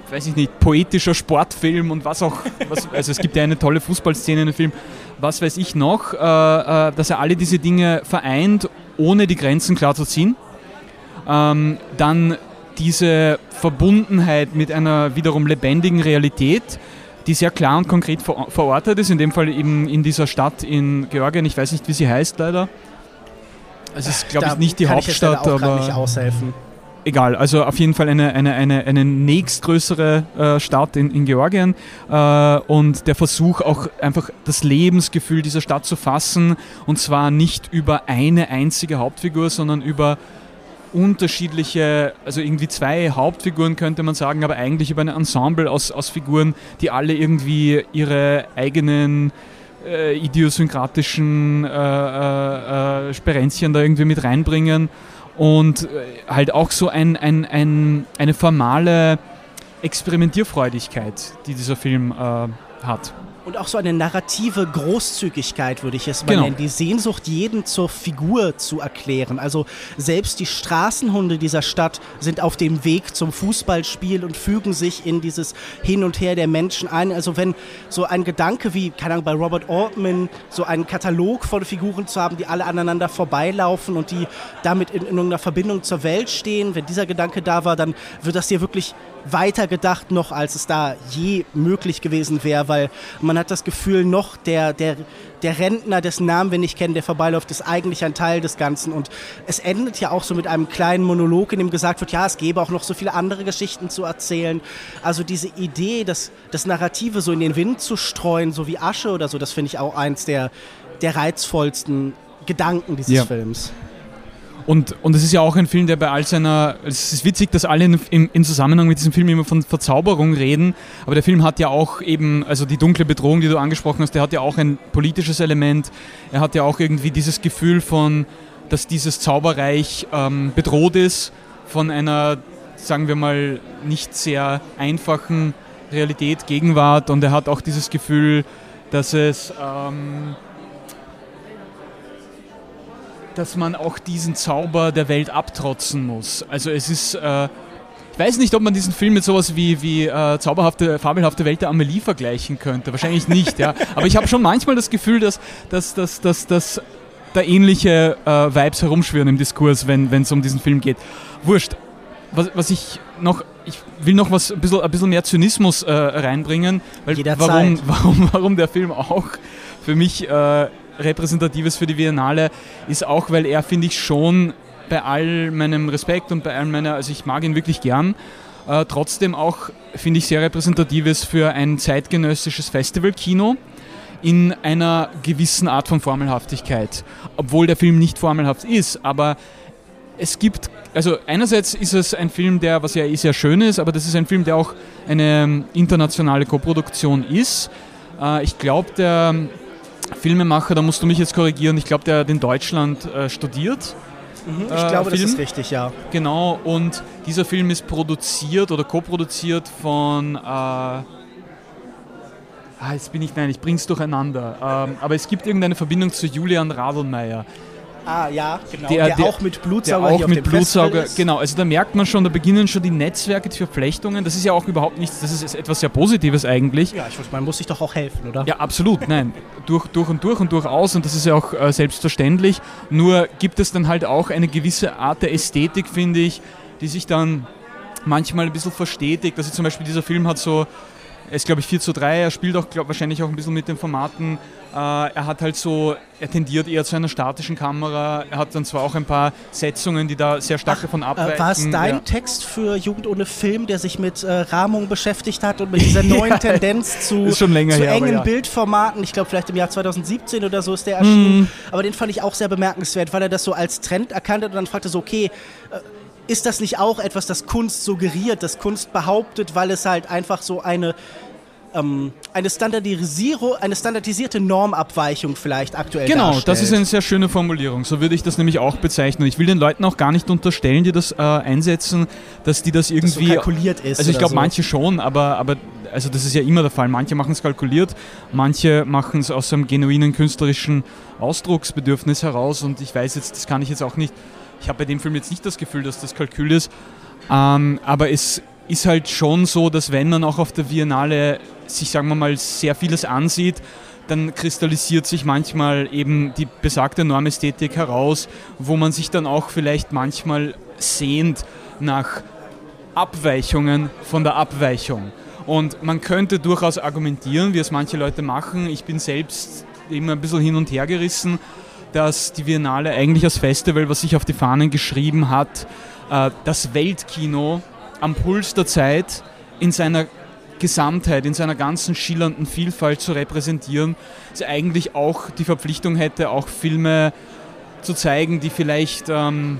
weiß ich nicht, poetischer Sportfilm und was auch, was, also es gibt ja eine tolle Fußballszene in dem Film, was weiß ich noch, äh, äh, dass er alle diese Dinge vereint, ohne die Grenzen klar zu ziehen. Ähm, dann diese Verbundenheit mit einer wiederum lebendigen Realität, die sehr klar und konkret ver verortet ist, in dem Fall eben in dieser Stadt in Georgien, ich weiß nicht, wie sie heißt leider. Es ist, glaube ich, nicht die Hauptstadt,
ich aber. Nicht aushelfen
egal, also auf jeden Fall eine, eine, eine, eine nächstgrößere äh, Stadt in, in Georgien. Äh, und der Versuch auch einfach das Lebensgefühl dieser Stadt zu fassen. Und zwar nicht über eine einzige Hauptfigur, sondern über unterschiedliche, also irgendwie zwei Hauptfiguren könnte man sagen, aber eigentlich über ein Ensemble aus, aus Figuren, die alle irgendwie ihre eigenen äh, idiosynkratischen äh, äh, äh Sperenzchen da irgendwie mit reinbringen und äh, halt auch so ein, ein, ein, eine formale Experimentierfreudigkeit, die dieser Film äh, hat.
Und auch so eine narrative Großzügigkeit, würde ich es mal
Genau.
nennen. Die Sehnsucht, jeden zur Figur zu erklären. Also selbst die Straßenhunde dieser Stadt sind auf dem Weg zum Fußballspiel und fügen sich in dieses Hin und Her der Menschen ein. Also wenn so ein Gedanke wie, keine Ahnung, bei Robert Altman, so einen Katalog von Figuren zu haben, die alle aneinander vorbeilaufen und die damit in, in irgendeiner Verbindung zur Welt stehen, wenn dieser Gedanke da war, dann wird das hier wirklich weiter gedacht noch, als es da je möglich gewesen wäre, weil man hat das Gefühl, noch der, der, der Rentner, dessen Namen wir nicht kennen, der vorbeiläuft, ist eigentlich ein Teil des Ganzen. Und es endet ja auch so mit einem kleinen Monolog, in dem gesagt wird, ja, es gäbe auch noch so viele andere Geschichten zu erzählen. Also diese Idee, das, das Narrative so in den Wind zu streuen, so wie Asche oder so, das finde ich auch eins der, der reizvollsten Gedanken dieses
Ja.
Films.
Und, und es ist ja auch ein Film, der bei all seiner. Es ist witzig, dass alle in, in, in Zusammenhang mit diesem Film immer von Verzauberung reden, aber der Film hat ja auch eben, also die dunkle Bedrohung, die du angesprochen hast, der hat ja auch ein politisches Element. Er hat ja auch irgendwie dieses Gefühl von, dass dieses Zauberreich ähm, bedroht ist von einer, sagen wir mal, nicht sehr einfachen Realität, Gegenwart und er hat auch dieses Gefühl, dass es. Ähm, dass man auch diesen Zauber der Welt abtrotzen muss. Also es ist, äh, ich weiß nicht, ob man diesen Film mit sowas wie, wie äh, zauberhafte, fabelhafte Welt der Amelie vergleichen könnte. Wahrscheinlich nicht, ja. Aber ich habe schon manchmal das Gefühl, dass, dass, dass, dass, dass da ähnliche äh, Vibes herumschwirren im Diskurs, wenn es um diesen Film geht. Wurscht. Was, was ich noch, ich will noch was, ein bisschen, ein bisschen mehr Zynismus äh, reinbringen, weil
Jederzeit.
warum, warum, warum der Film auch für mich äh, repräsentatives für die Biennale ist auch, weil er, finde ich, schon bei all meinem Respekt und bei all meiner, also ich mag ihn wirklich gern, äh, trotzdem auch, finde ich, sehr repräsentatives für ein zeitgenössisches Festivalkino in einer gewissen Art von Formelhaftigkeit. Obwohl der Film nicht formelhaft ist, aber es gibt, also einerseits ist es ein Film, der, was ja eh sehr schön ist, aber das ist ein Film, der auch eine ähm, internationale Koproduktion ist. Äh, ich glaube, der Filmemacher, da musst du mich jetzt korrigieren, ich glaube, der hat in Deutschland äh, studiert.
Ich
Äh,
glaube, das
Film?
ist richtig, ja.
Genau, und dieser Film ist produziert oder koproduziert von. Äh, ah, jetzt bin ich, nein, ich bring's durcheinander. Ähm, aber es gibt irgendeine Verbindung zu Julian Radelmeier.
Ah, ja, genau.
Der-
Der,
der-
auch mit
Der
Blutsauger
auch
hier auf
mit Blutsauger, genau, also da merkt man schon, da beginnen schon die Netzwerke, die Verflechtungen. Das ist ja auch überhaupt nichts, das ist etwas sehr Positives eigentlich.
Ja, ich weiß, man muss sich doch auch helfen, oder?
Ja, absolut, nein. Durch, durch und durch und durchaus und das ist ja auch äh, selbstverständlich. Nur gibt es dann halt auch eine gewisse Art der Ästhetik, finde ich, die sich dann manchmal ein bisschen verstetigt. Also zum Beispiel dieser Film hat so, er ist glaube ich 4 zu 3, er spielt auch glaub, wahrscheinlich auch ein bisschen mit den Formaten. Äh, er hat halt so, er tendiert eher zu einer statischen Kamera. Er hat dann zwar auch ein paar Setzungen, die da sehr stark davon abweichen.
Äh, war es dein
Ja.
Text für Jugend ohne Film, der sich mit äh, Rahmung beschäftigt hat und mit dieser *laughs* neuen Tendenz zu, zu
her,
engen
ja.
Bildformaten? Ich glaube, vielleicht im Jahr 2017 oder so ist der erschienen.
Mhm.
Aber den fand ich auch sehr bemerkenswert, weil er das so als Trend erkannt hat und dann fragte so, okay, äh, ist das nicht auch etwas, das Kunst suggeriert, das Kunst behauptet, weil es halt einfach so eine ähm, eine Standardisierung, eine standardisierte Normabweichung vielleicht aktuell
Genau,
darstellt.
das ist eine sehr schöne Formulierung. So würde ich das nämlich auch bezeichnen. Ich will den Leuten auch gar nicht unterstellen, die das äh, einsetzen, dass die das
das so
irgendwie.
kalkuliert ist.
also ich glaube,
so.
manche schon, aber, aber also das ist ja immer der Fall. Manche machen es kalkuliert, manche machen es aus einem genuinen künstlerischen Ausdrucksbedürfnis heraus. Und ich weiß jetzt, das kann ich jetzt auch nicht. Ich habe bei dem Film jetzt nicht das Gefühl, dass das Kalkül ist. Ähm, aber es ist halt schon so, dass wenn man auch auf der Biennale sich, sagen wir mal, sehr vieles ansieht, dann kristallisiert sich manchmal eben die besagte Normästhetik heraus, wo man sich dann auch vielleicht manchmal sehnt nach Abweichungen von der Abweichung. Und man könnte durchaus argumentieren, wie es manche Leute machen. Ich bin selbst immer ein bisschen hin und her gerissen, dass die Biennale eigentlich als Festival, was sich auf die Fahnen geschrieben hat, äh, das Weltkino am Puls der Zeit in seiner Gesamtheit, in seiner ganzen schillernden Vielfalt zu repräsentieren, sie eigentlich auch die Verpflichtung hätte, auch Filme zu zeigen, die vielleicht ähm,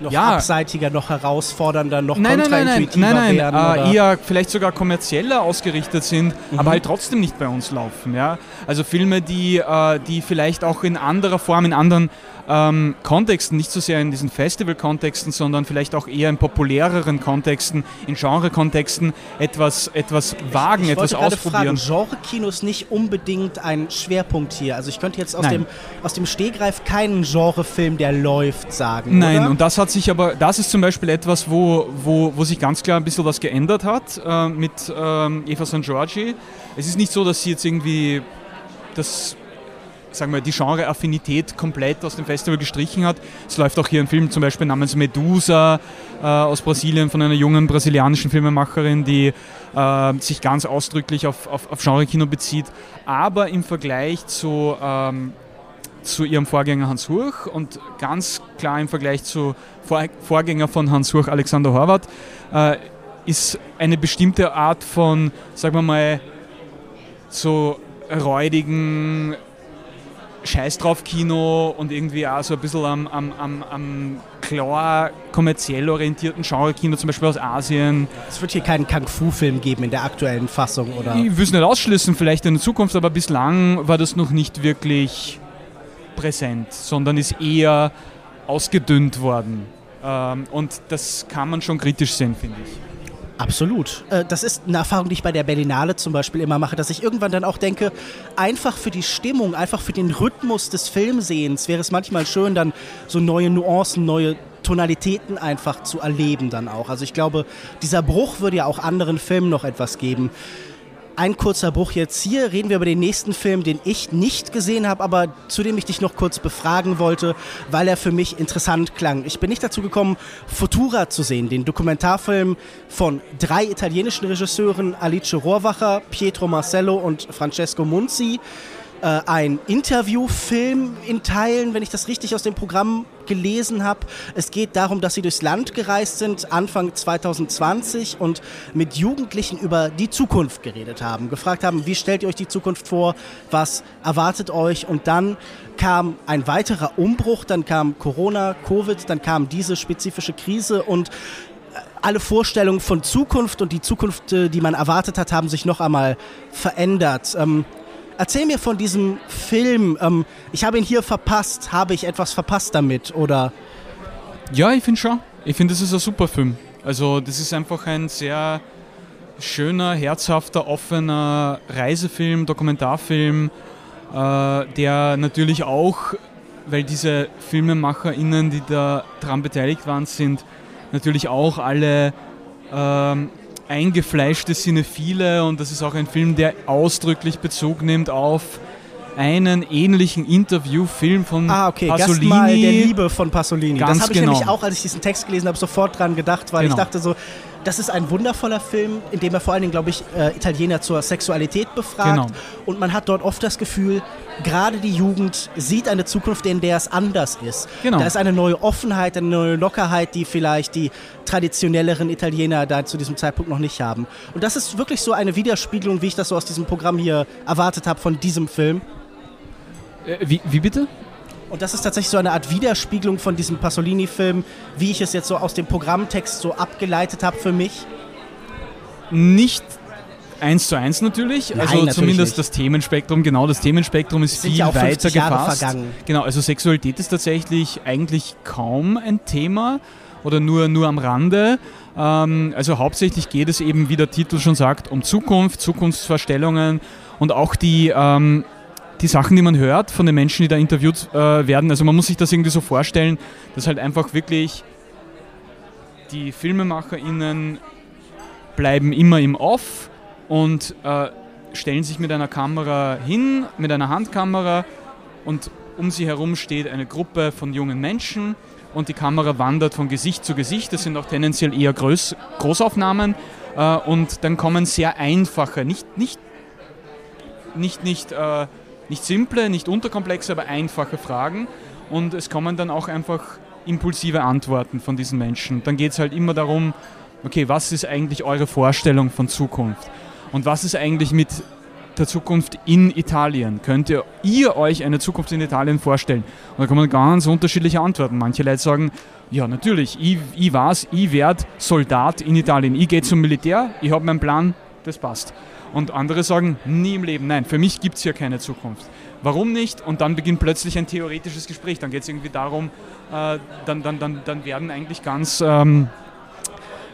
noch
ja.
abseitiger, noch herausfordernder, noch
nein,
kontraintuitiver
nein, nein, nein,
werden?
nein,
oder?
äh, eher vielleicht sogar kommerzieller ausgerichtet sind,
Mhm.
aber halt trotzdem nicht bei uns laufen. Ja? Also Filme, die, äh, die vielleicht auch in anderer Form, in anderen ähm, Kontexten, nicht so sehr in diesen Festival-Kontexten, sondern vielleicht auch eher in populäreren Kontexten, in Genre-Kontexten etwas, etwas wagen,
ich
etwas
wollte gerade
ausprobieren.
Genre-Kino ist nicht unbedingt ein Schwerpunkt hier. Also ich könnte jetzt aus,
Nein.
dem, aus dem Stehgreif keinen Genrefilm, der läuft, sagen.
Nein,
oder?
und das hat sich aber, das ist zum Beispiel etwas, wo, wo, wo sich ganz klar ein bisschen was geändert hat äh, mit ähm, Eva St. Giorgi. Es ist nicht so, dass sie jetzt irgendwie das, sagen wir, die Genre-Affinität komplett aus dem Festival gestrichen hat. Es läuft auch hier ein Film zum Beispiel namens Medusa äh, aus Brasilien von einer jungen brasilianischen Filmemacherin, die äh, sich ganz ausdrücklich auf, auf, auf Genre-Kino bezieht. Aber im Vergleich zu ähm, zu ihrem Vorgänger Hans Hurch und ganz klar im Vergleich zu Vor Vorgänger von Hans Hurch, Alexander Horvath, äh, ist eine bestimmte Art von, sagen wir mal, so räudigen Scheiß drauf Kino und irgendwie auch so ein bisschen am, am, am, am klar kommerziell orientierten Genre-Kino, zum Beispiel aus Asien.
Es wird hier keinen Kung-Fu-Film geben in der aktuellen Fassung, oder?
Ich will es nicht ausschließen, vielleicht in der Zukunft, aber bislang war das noch nicht wirklich präsent, sondern ist eher ausgedünnt worden. Ähm, und das kann man schon kritisch sehen, finde ich.
Absolut. Äh, Das ist eine Erfahrung, die ich bei der Berlinale zum Beispiel immer mache, dass ich irgendwann dann auch denke, einfach für die Stimmung, einfach für den Rhythmus des Filmsehens wäre es manchmal schön, dann so neue Nuancen, neue Tonalitäten einfach zu erleben dann auch. Also ich glaube, dieser Bruch würde ja auch anderen Filmen noch etwas geben. Ein kurzer Bruch jetzt hier. Reden wir über den nächsten Film, den ich nicht gesehen habe, aber zu dem ich dich noch kurz befragen wollte, weil er für mich interessant klang. Ich bin nicht dazu gekommen, Futura zu sehen, den Dokumentarfilm von drei italienischen Regisseuren, Alice Rohrwacher, Pietro Marcello und Francesco Munzi. Äh, ein Interviewfilm in Teilen, wenn ich das richtig aus dem Programm gelesen habe. Es geht darum, dass sie durchs Land gereist sind, Anfang 2020 und mit Jugendlichen über die Zukunft geredet haben. Gefragt haben, wie stellt ihr euch die Zukunft vor, was erwartet euch? Und dann kam ein weiterer Umbruch, dann kam Corona, Covid, dann kam diese spezifische Krise und äh, alle Vorstellungen von Zukunft und die Zukunft, äh, die man erwartet hat, haben sich noch einmal verändert. Ähm, Erzähl mir von diesem Film. Ähm, ich habe ihn hier verpasst. Habe ich etwas verpasst damit? Oder
Ja, ich finde schon. Ich finde, das ist ein super Film. Also, das ist einfach ein sehr schöner, herzhafter, offener Reisefilm, Dokumentarfilm, äh, der natürlich auch, weil diese FilmemacherInnen, die da dran beteiligt waren, sind natürlich auch alle ähm, eingefleischte Cinephile und das ist auch ein Film, der ausdrücklich Bezug nimmt auf einen ähnlichen Interviewfilm von
Ah, okay,
Pasolini.
Gastmahl der Liebe von Pasolini.
Ganz
das habe ich
genau.
nämlich auch, als ich diesen Text gelesen habe, sofort dran gedacht, weil
Genau.
ich dachte so, das ist ein wundervoller Film, in dem er vor allen Dingen, glaube ich, äh, Italiener zur Sexualität befragt.
Genau.
Und man hat dort oft das Gefühl, gerade die Jugend sieht eine Zukunft, in der es anders ist.
Genau.
Da ist eine neue Offenheit, eine neue Lockerheit, die vielleicht die traditionelleren Italiener da zu diesem Zeitpunkt noch nicht haben. Und das ist wirklich so eine Widerspiegelung, wie ich das so aus diesem Programm hier erwartet habe von diesem Film.
Äh, wie, wie bitte?
Und das ist tatsächlich so eine Art Widerspiegelung von diesem Pasolini-Film, wie ich es jetzt so aus dem Programmtext so abgeleitet habe für mich.
Nicht eins zu eins natürlich,
Nein,
also
natürlich
zumindest
nicht.
das Themenspektrum, genau, das Themenspektrum ist viel
ja
weiter
50 Jahre
gefasst.
vergangen.
Genau, also Sexualität ist tatsächlich eigentlich kaum ein Thema oder nur, nur am Rande. Ähm, also hauptsächlich geht es eben, wie der Titel schon sagt, um Zukunft, Zukunftsvorstellungen und auch die, ähm, die Sachen, die man hört von den Menschen, die da interviewt äh, werden. Also man muss sich das irgendwie so vorstellen, dass halt einfach wirklich die FilmemacherInnen bleiben immer im Off und äh, stellen sich mit einer Kamera hin, mit einer Handkamera und um sie herum steht eine Gruppe von jungen Menschen und die Kamera wandert von Gesicht zu Gesicht. Das sind auch tendenziell eher Groß Großaufnahmen äh, und dann kommen sehr einfache, nicht, nicht, nicht, nicht, äh, nicht simple, nicht unterkomplexe, aber einfache Fragen und es kommen dann auch einfach impulsive Antworten von diesen Menschen. Dann geht es halt immer darum, okay, was ist eigentlich eure Vorstellung von Zukunft? Und was ist eigentlich mit der Zukunft in Italien? Könnt ihr, ihr euch eine Zukunft in Italien vorstellen? Und da man ganz unterschiedliche Antworten. Manche Leute sagen, ja, natürlich, ich, ich weiß, ich werde Soldat in Italien. Ich gehe zum Militär, ich habe meinen Plan, das passt. Und andere sagen, nie im Leben, nein, für mich gibt es hier keine Zukunft. Warum nicht? Und dann beginnt plötzlich ein theoretisches Gespräch. Dann geht es irgendwie darum, äh, dann, dann, dann, dann werden eigentlich ganz, ähm,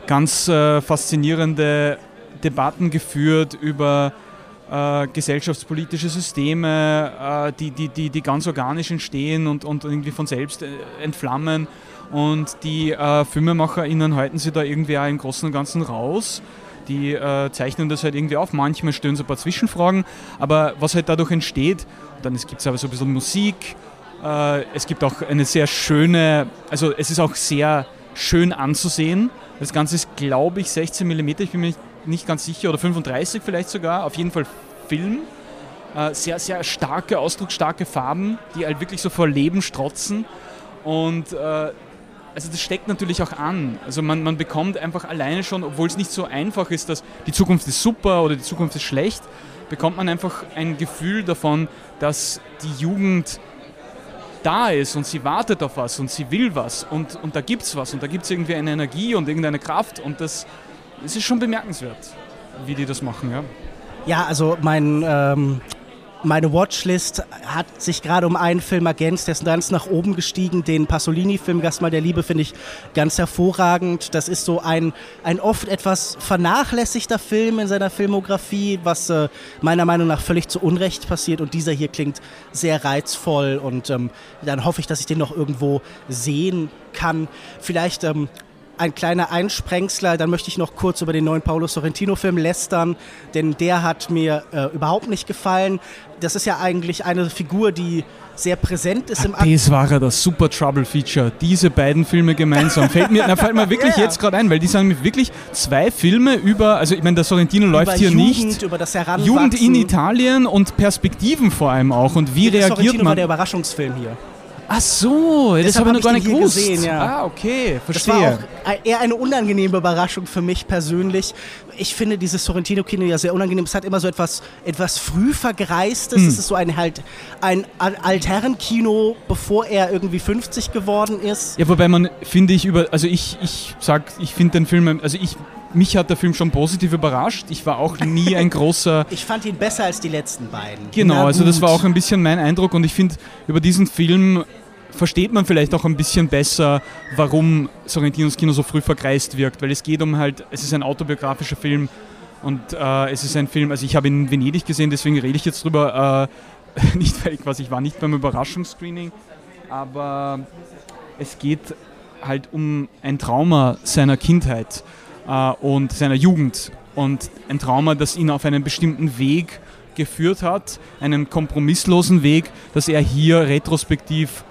ganz äh, faszinierende Debatten geführt über äh, gesellschaftspolitische Systeme, äh, die, die, die, die ganz organisch entstehen und, und irgendwie von selbst äh, entflammen. Und die äh, FilmemacherInnen halten sich da irgendwie auch im Großen und Ganzen raus. Die äh, zeichnen das halt irgendwie auf. Manchmal stellen so ein paar Zwischenfragen. Aber was halt dadurch entsteht, dann gibt es aber so ein bisschen Musik. Äh, es gibt auch eine sehr schöne, also es ist auch sehr schön anzusehen. Das Ganze ist, glaube ich, 16 mm, ich bin mir nicht, ganz sicher, oder 35 vielleicht sogar. Auf jeden Fall Film. Äh, sehr, sehr starke, ausdrucksstarke Farben, die halt wirklich so vor Leben strotzen. Und äh, also das steckt natürlich auch an. Also man, man bekommt einfach alleine schon, obwohl es nicht so einfach ist, dass die Zukunft ist super oder die Zukunft ist schlecht, bekommt man einfach ein Gefühl davon, dass die Jugend da ist und sie wartet auf was und sie will was und, und da gibt es was und da gibt es irgendwie eine Energie und irgendeine Kraft und das, das ist schon bemerkenswert, wie die das machen. Ja,
ja also mein ähm, meine Watchlist hat sich gerade um einen Film ergänzt, der ist ganz nach oben gestiegen. Den Pasolini-Film Gastmal der Liebe finde ich ganz hervorragend. Das ist so ein, ein oft etwas vernachlässigter Film in seiner Filmografie, was äh, meiner Meinung nach völlig zu Unrecht passiert. Und dieser hier klingt sehr reizvoll und ähm, dann hoffe ich, dass ich den noch irgendwo sehen kann. Vielleicht ähm, ein kleiner Einsprengsler, dann möchte ich noch kurz über den neuen Paolo Sorrentino-Film lästern, denn der hat mir äh, überhaupt nicht gefallen. Das ist ja eigentlich eine Figur, die sehr präsent ist
im Akt. Das war ja das Super Trouble Feature. Diese beiden Filme gemeinsam. Fällt mir, *laughs* na, fällt mir wirklich yeah. jetzt gerade ein, weil die sind wirklich zwei Filme über, also ich meine, der Sorrentino läuft über hier
Jugend,
nicht.
Über das
Jugend in Italien und Perspektiven vor allem auch. Und wie der reagiert Sorrentino man?
war der Überraschungsfilm hier.
Ach so, das habe ich noch gar nicht gewusst.
Gesehen,
ja. Ah, okay, verstehe.
Das war auch eher eine unangenehme Überraschung für mich persönlich. Ich finde dieses Sorrentino-Kino ja sehr unangenehm. Es hat immer so etwas, etwas früh vergreistes. Hm. Es ist so ein halt ein Altherrenkino, bevor er irgendwie 50 geworden ist.
Ja, wobei man, finde ich, über, also ich, ich sag, ich finde den Film, also ich mich hat der Film schon positiv überrascht. Ich war auch nie ein großer. *laughs*
ich fand ihn besser als die letzten beiden.
Genau, also das war auch ein bisschen mein Eindruck und ich finde, über diesen Film versteht man vielleicht auch ein bisschen besser, warum Sorrentinos Kino so früh verkreist wirkt, weil es geht um halt, es ist ein autobiografischer Film und äh, es ist ein Film, also ich habe ihn in Venedig gesehen, deswegen rede ich jetzt drüber, äh, *laughs* nicht weil ich, was, ich war nicht beim Überraschungsscreening, aber es geht halt um ein Trauma seiner Kindheit äh, und seiner Jugend und ein Trauma, das ihn auf einen bestimmten Weg geführt hat, einen kompromisslosen Weg, dass er hier retrospektiv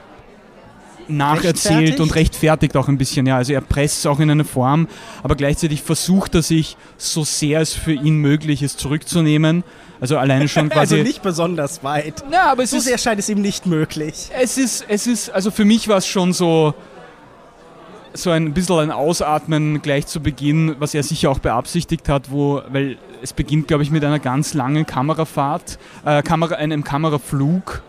nacherzählt und rechtfertigt auch ein bisschen. Ja, also er presst es auch in eine Form, aber gleichzeitig versucht er sich, so sehr es für ihn möglich ist, zurückzunehmen. Also alleine schon *laughs* quasi.
also nicht besonders weit.
Ja, aber es
so
ist,
sehr scheint es ihm nicht möglich.
Es ist, es ist, also für mich war es schon so so ein bisschen ein Ausatmen gleich zu Beginn, was er sicher auch beabsichtigt hat, wo, weil es beginnt, glaube ich, mit einer ganz langen Kamerafahrt, äh, Kamera, einem Kameraflug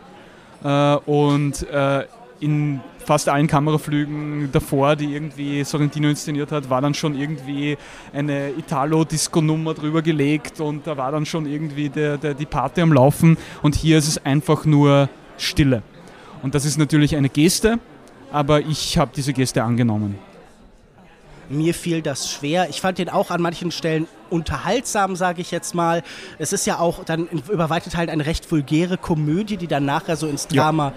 äh, und äh, in fast allen Kameraflügen davor, die irgendwie Sorrentino inszeniert hat, war dann schon irgendwie eine Italo-Disco-Nummer drüber gelegt und da war dann schon irgendwie der, der, die Party am Laufen und hier ist es einfach nur Stille. Und das ist natürlich eine Geste, aber ich habe diese Geste angenommen.
Mir fiel das schwer. Ich fand den auch an manchen Stellen unterhaltsam, sage ich jetzt mal. Es ist ja auch dann über weite Teilen eine recht vulgäre Komödie, die dann nachher so ins Drama ja.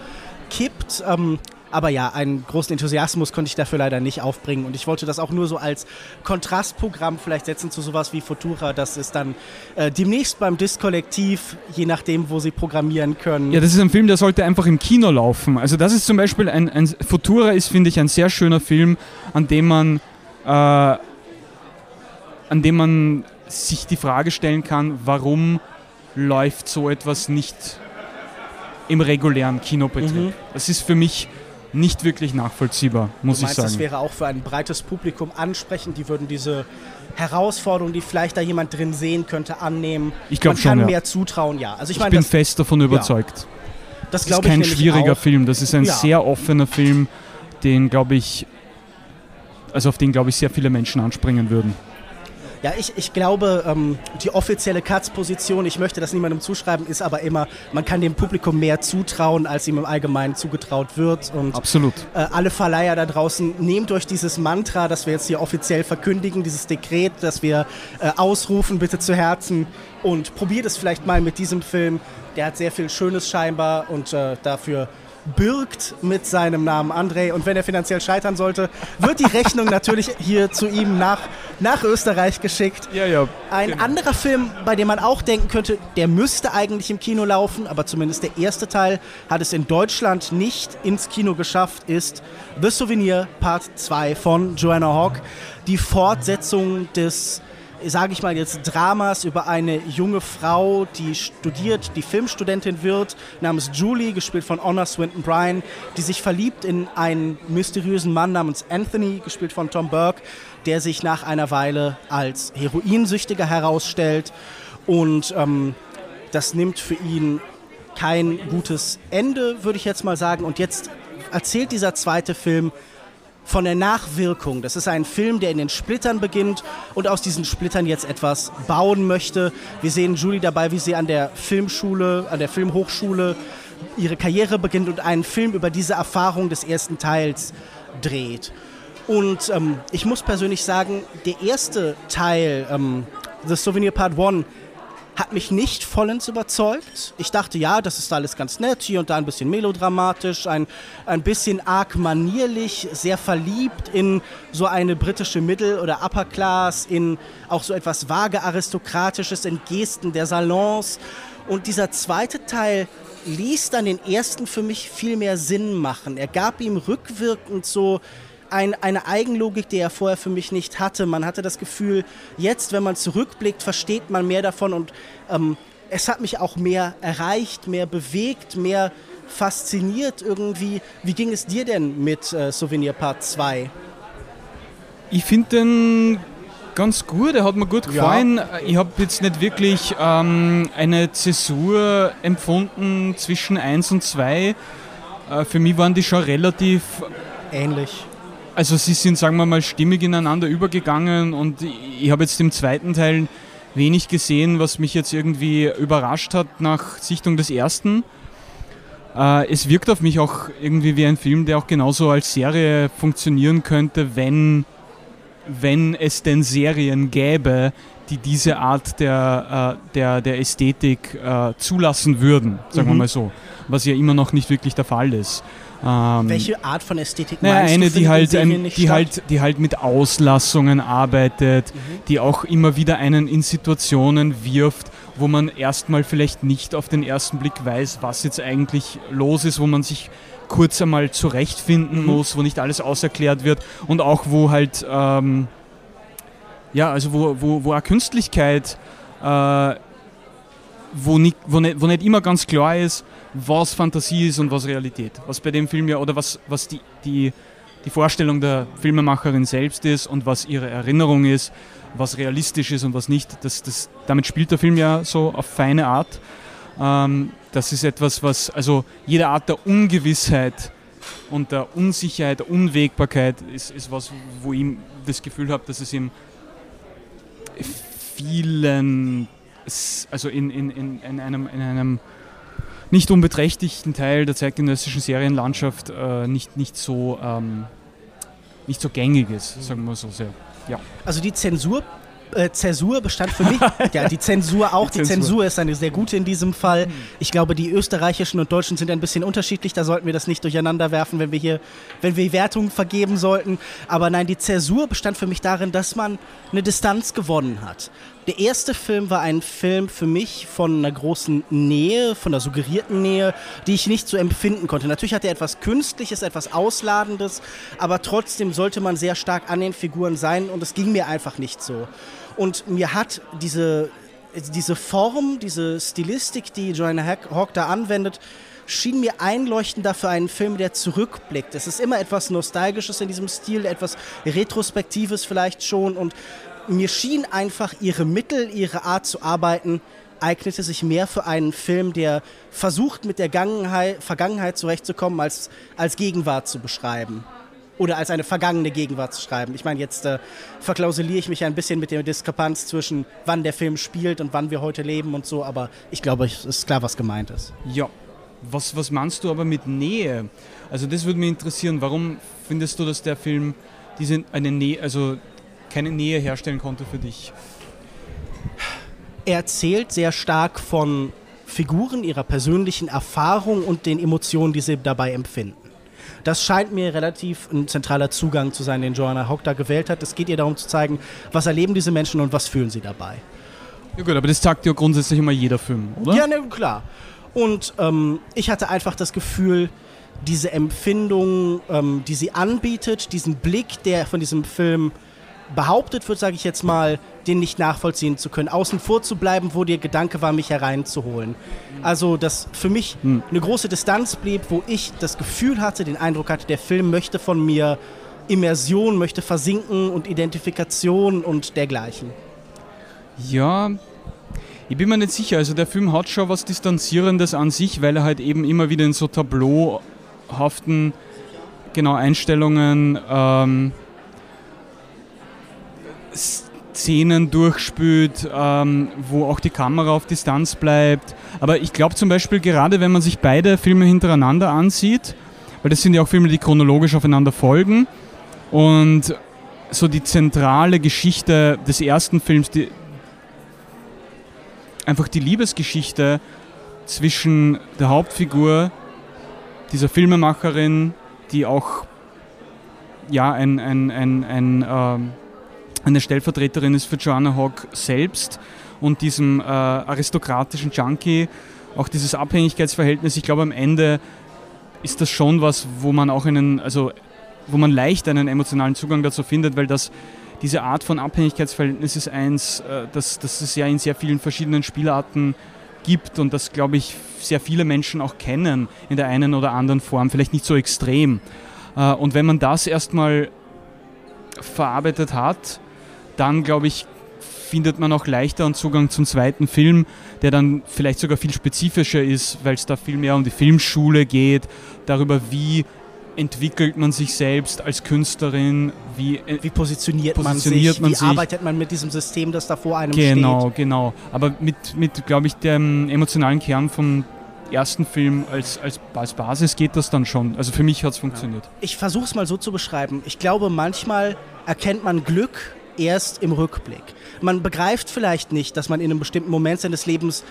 Kippt. Ähm, aber ja, einen großen Enthusiasmus konnte ich dafür leider nicht aufbringen. Und ich wollte das auch nur so als Kontrastprogramm vielleicht setzen zu sowas wie Futura. Das ist dann äh, demnächst beim Diskollektiv, je nachdem, wo sie programmieren können.
Ja, das ist ein Film, der sollte einfach im Kino laufen. Also das ist zum Beispiel ein, ein Futura ist, finde ich, ein sehr schöner Film, an dem man, äh, an dem man sich die Frage stellen kann, warum läuft so etwas nicht im regulären Kinobetrieb. Mhm. Das ist für mich nicht wirklich nachvollziehbar, muss
meinst,
ich sagen.
Das wäre auch für ein breites Publikum ansprechend. Die würden diese Herausforderung, die vielleicht da jemand drin sehen könnte, annehmen.
Ich glaube
schon.
kann
ja. mehr zutrauen, ja.
Also ich, ich mein, bin das, fest davon überzeugt. Ja.
Das,
das ist kein schwieriger auch. Film. Das ist ein ja. sehr offener Film, den glaube ich, also auf den glaube ich sehr viele Menschen anspringen würden.
Ja, ich, ich glaube, ähm, die offizielle Katz-Position, ich möchte das niemandem zuschreiben, ist aber immer, man kann dem Publikum mehr zutrauen, als ihm im Allgemeinen zugetraut wird. Und
Absolut.
Äh, alle Verleiher da draußen, nehmt euch dieses Mantra, das wir jetzt hier offiziell verkündigen, dieses Dekret, das wir äh, ausrufen, bitte zu Herzen und probiert es vielleicht mal mit diesem Film. Der hat sehr viel Schönes scheinbar und äh, dafür birgt mit seinem Namen André. Und wenn er finanziell scheitern sollte, wird die Rechnung *laughs* natürlich hier zu ihm nach, nach Österreich geschickt.
Ja, ja.
Ein genau. anderer Film, bei dem man auch denken könnte, der müsste eigentlich im Kino laufen, aber zumindest der erste Teil hat es in Deutschland nicht ins Kino geschafft, ist The Souvenir Part 2 von Joanna Hawk. Die Fortsetzung des sage ich mal jetzt, Dramas über eine junge Frau, die studiert, die Filmstudentin wird, namens Julie, gespielt von Honor Swinton Bryan, die sich verliebt in einen mysteriösen Mann namens Anthony, gespielt von Tom Burke, der sich nach einer Weile als Heroinsüchtiger herausstellt. Und ähm, das nimmt für ihn kein gutes Ende, würde ich jetzt mal sagen. Und jetzt erzählt dieser zweite Film von der Nachwirkung. Das ist ein Film, der in den Splittern beginnt und aus diesen Splittern jetzt etwas bauen möchte. Wir sehen Julie dabei, wie sie an der Filmschule, an der Filmhochschule ihre Karriere beginnt und einen Film über diese Erfahrung des ersten Teils dreht. Und ähm, ich muss persönlich sagen, der erste Teil, ähm, The Souvenir Part 1, hat mich nicht vollends überzeugt. Ich dachte, ja, das ist alles ganz nett, hier und da ein bisschen melodramatisch, ein, ein bisschen arg manierlich, sehr verliebt in so eine britische Middle- oder Upper Class, in auch so etwas vage aristokratisches, in Gesten der Salons. Und dieser zweite Teil ließ dann den ersten für mich viel mehr Sinn machen. Er gab ihm rückwirkend so ein, eine Eigenlogik, die er vorher für mich nicht hatte. Man hatte das Gefühl, jetzt, wenn man zurückblickt, versteht man mehr davon und ähm, es hat mich auch mehr erreicht, mehr bewegt, mehr fasziniert irgendwie. Wie ging es dir denn mit äh, Souvenir Part 2?
Ich finde den ganz gut, er hat mir gut gefallen. Ja. Ich habe jetzt nicht wirklich ähm, eine Zäsur empfunden zwischen 1 und 2. Äh, für mich waren die schon relativ
ähnlich.
Also sie sind, sagen wir mal, stimmig ineinander übergegangen und ich habe jetzt im zweiten Teil wenig gesehen, was mich jetzt irgendwie überrascht hat nach Sichtung des ersten. Äh, es wirkt auf mich auch irgendwie wie ein Film, der auch genauso als Serie funktionieren könnte, wenn, wenn es denn Serien gäbe, die diese Art der, äh, der, der Ästhetik äh, zulassen würden, sagen mhm. wir mal so, was ja immer noch nicht wirklich der Fall ist.
Ähm, Welche Art von Ästhetik
naja, meinst eine, du, die halt, ein, die halt, die halt mit Auslassungen arbeitet, mhm. die auch immer wieder einen in Situationen wirft, wo man erstmal vielleicht nicht auf den ersten Blick weiß, was jetzt eigentlich los ist, wo man sich kurz einmal zurechtfinden mhm. muss, wo nicht alles auserklärt wird und auch wo halt, ähm, ja, also wo, wo, wo eine Künstlichkeit, äh, wo, nicht, wo, nicht, wo nicht immer ganz klar ist, was Fantasie ist und was Realität. Was bei dem Film ja, oder was, was die, die, die Vorstellung der Filmemacherin selbst ist und was ihre Erinnerung ist, was realistisch ist und was nicht. Das, das, damit spielt der Film ja so auf feine Art. Ähm, das ist etwas, was, also jede Art der Ungewissheit und der Unsicherheit, der Unwägbarkeit ist, ist was, wo ich das Gefühl habe, dass es in vielen, also in, in, in, in einem, in einem nicht unbeträchtlichen Teil der zeitgenössischen Serienlandschaft äh, nicht, nicht, so, ähm, nicht so gängig ist, sagen wir so sehr. Ja.
Also die Zensur äh, Zäsur bestand für mich, *laughs* ja, die Zensur auch. Die, die Zensur. Zensur. ist eine sehr gute in diesem Fall. Hm. Ich glaube, die österreichischen und deutschen sind ein bisschen unterschiedlich. Da sollten wir das nicht durcheinander werfen, wenn wir hier, wenn wir Wertungen vergeben sollten. Aber nein, die Zäsur bestand für mich darin, dass man eine Distanz gewonnen hat. Der erste Film war ein Film für mich von einer großen Nähe, von einer suggerierten Nähe, die ich nicht so empfinden konnte. Natürlich hat er etwas Künstliches, etwas Ausladendes, aber trotzdem sollte man sehr stark an den Figuren sein und es ging mir einfach nicht so. Und mir hat diese, diese Form, diese Stilistik, die Joanna Hawk da anwendet, schien mir einleuchtender für einen Film, der zurückblickt. Es ist immer etwas Nostalgisches in diesem Stil, etwas Retrospektives vielleicht schon. Und mir schien einfach ihre Mittel, ihre Art zu arbeiten, eignete sich mehr für einen Film, der versucht, mit der Vergangenheit zurechtzukommen, als, als Gegenwart zu beschreiben. Oder als eine vergangene Gegenwart zu schreiben. Ich meine, jetzt äh, verklausuliere ich mich ein bisschen mit der Diskrepanz zwischen wann der Film spielt und wann wir heute leben und so, aber ich glaube, es ist klar, was gemeint ist.
Ja. Was, was meinst du aber mit Nähe? Also das würde mich interessieren. Warum findest du, dass der Film diese eine Nähe, also keine Nähe herstellen konnte für dich?
Er erzählt sehr stark von Figuren, ihrer persönlichen Erfahrung und den Emotionen, die sie dabei empfinden. Das scheint mir relativ ein zentraler Zugang zu sein, den Joanna Hawk da gewählt hat. Es geht ihr darum zu zeigen, was erleben diese Menschen und was fühlen sie dabei.
Ja gut, aber das sagt ja grundsätzlich immer jeder Film, oder?
Ja, ne, klar. Und ähm, ich hatte einfach das Gefühl, diese Empfindung, ähm, die sie anbietet, diesen Blick, der von diesem Film behauptet wird, sage ich jetzt mal, den nicht nachvollziehen zu können, außen vor zu bleiben, wo der Gedanke war, mich hereinzuholen. Also, dass für mich hm. eine große Distanz blieb, wo ich das Gefühl hatte, den Eindruck hatte, der Film möchte von mir Immersion, möchte versinken und Identifikation und dergleichen.
Ja, ich bin mir nicht sicher. Also der Film hat schon was Distanzierendes an sich, weil er halt eben immer wieder in so tableauhaften genau Einstellungen ähm, Szenen durchspült, ähm, wo auch die Kamera auf Distanz bleibt. Aber ich glaube zum Beispiel gerade, wenn man sich beide Filme hintereinander ansieht, weil das sind ja auch Filme, die chronologisch aufeinander folgen und so die zentrale Geschichte des ersten Films, die, einfach die Liebesgeschichte zwischen der Hauptfigur, dieser Filmemacherin, die auch ja, ein, ein, ein, ein ähm, eine Stellvertreterin ist für Joanna Hawk selbst und diesem äh, aristokratischen Junkie, auch dieses Abhängigkeitsverhältnis, ich glaube am Ende ist das schon was, wo man auch einen, also wo man leicht einen emotionalen Zugang dazu findet, weil das diese Art von Abhängigkeitsverhältnis ist eins, äh, das, das es ja in sehr vielen verschiedenen Spielarten gibt und das, glaube ich, sehr viele Menschen auch kennen in der einen oder anderen Form, vielleicht nicht so extrem. Äh, und wenn man das erstmal verarbeitet hat, dann glaube ich, findet man auch leichter einen Zugang zum zweiten Film, der dann vielleicht sogar viel spezifischer ist, weil es da viel mehr um die Filmschule geht, darüber, wie entwickelt man sich selbst als Künstlerin, wie,
äh, wie positioniert, positioniert man sich, man wie arbeitet man mit diesem System, das da vor einem
genau, steht. Genau, genau. Aber mit, mit glaube ich, dem emotionalen Kern vom ersten Film als, als, als Basis geht das dann schon. Also für mich hat es funktioniert.
Ich versuche es mal so zu beschreiben. Ich glaube, manchmal erkennt man Glück erst im Rückblick. Man begreift vielleicht nicht, dass man in einem bestimmten Moment seines Lebens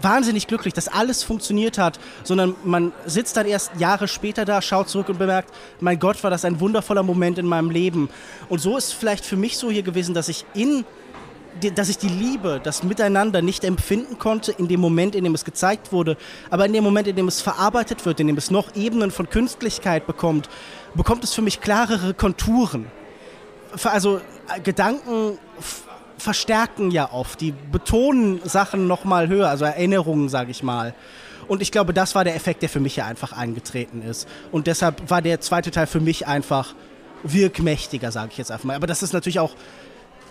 wahnsinnig glücklich, dass alles funktioniert hat, sondern man sitzt dann erst Jahre später da, schaut zurück und bemerkt, mein Gott, war das ein wundervoller Moment in meinem Leben. Und so ist vielleicht für mich so hier gewesen, dass ich in dass ich die Liebe, das Miteinander nicht empfinden konnte in dem Moment, in dem es gezeigt wurde, aber in dem Moment, in dem es verarbeitet wird, in dem es noch Ebenen von Künstlichkeit bekommt, bekommt es für mich klarere Konturen also Gedanken verstärken ja oft, die betonen Sachen noch mal höher, also Erinnerungen, sage ich mal. Und ich glaube, das war der Effekt, der für mich ja einfach eingetreten ist. Und deshalb war der zweite Teil für mich einfach wirkmächtiger, sage ich jetzt einfach mal. Aber das ist natürlich auch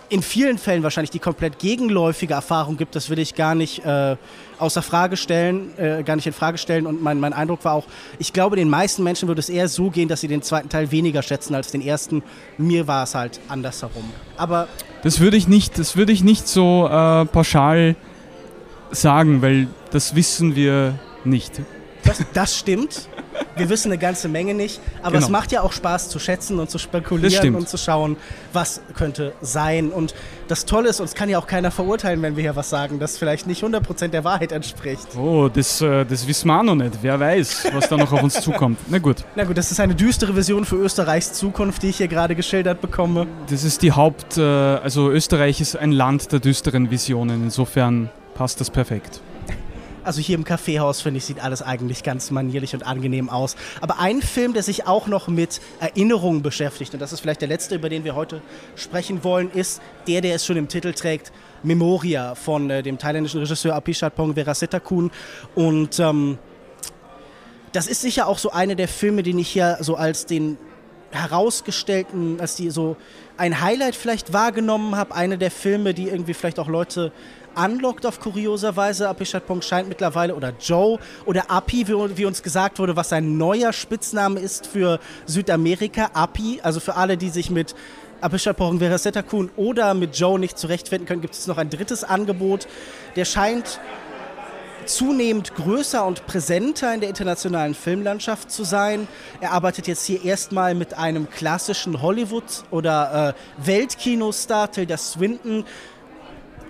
in vielen Fällen wahrscheinlich die komplett gegenläufige Erfahrung gibt, das will ich gar nicht äh, außer Frage stellen, äh, gar nicht in Frage stellen. Und mein, mein Eindruck war auch, ich glaube, den meisten Menschen würde es eher so gehen, dass sie den zweiten Teil weniger schätzen als den ersten. Mir war es halt andersherum. Aber
das würde ich nicht, das würde ich nicht so äh, pauschal sagen, weil das wissen wir nicht.
Das, das stimmt. Wir wissen eine ganze Menge nicht, aber genau. es macht ja auch Spaß zu schätzen und zu spekulieren und zu schauen, was könnte sein. Und das Tolle ist, uns kann ja auch keiner verurteilen, wenn wir hier was sagen, das vielleicht nicht 100% der Wahrheit entspricht.
Oh, das, äh, das wissen wir auch noch nicht. Wer weiß, was da noch auf uns zukommt. Na gut.
Na gut, das ist eine düstere Vision für Österreichs Zukunft, die ich hier gerade geschildert bekomme.
Das ist die Haupt... Äh, also Österreich ist ein Land der düsteren Visionen. Insofern passt das perfekt.
Also hier im Kaffeehaus, finde ich, sieht alles eigentlich ganz manierlich und angenehm aus. Aber ein Film, der sich auch noch mit Erinnerungen beschäftigt, und das ist vielleicht der letzte, über den wir heute sprechen wollen, ist der, der es schon im Titel trägt, Memoria von äh, dem thailändischen Regisseur Apichat Pong Verasitakun. Und ähm, das ist sicher auch so eine der Filme, den ich hier so als den herausgestellten, als die so ein Highlight vielleicht wahrgenommen habe. Eine der Filme, die irgendwie vielleicht auch Leute anlockt auf kurioserweise. Apichatpong scheint mittlerweile, oder Joe oder Api, wie, wie, uns gesagt wurde, was sein neuer Spitzname ist für Südamerika. Api, also für alle, die sich mit Apichatpong Verasetakun oder mit Joe nicht zurechtfinden können, gibt es noch ein drittes Angebot. Der scheint zunehmend größer und präsenter in der internationalen Filmlandschaft zu sein. Er arbeitet jetzt hier erstmal mit einem klassischen Hollywood- oder äh, Weltkinostar, Tilda Swinton,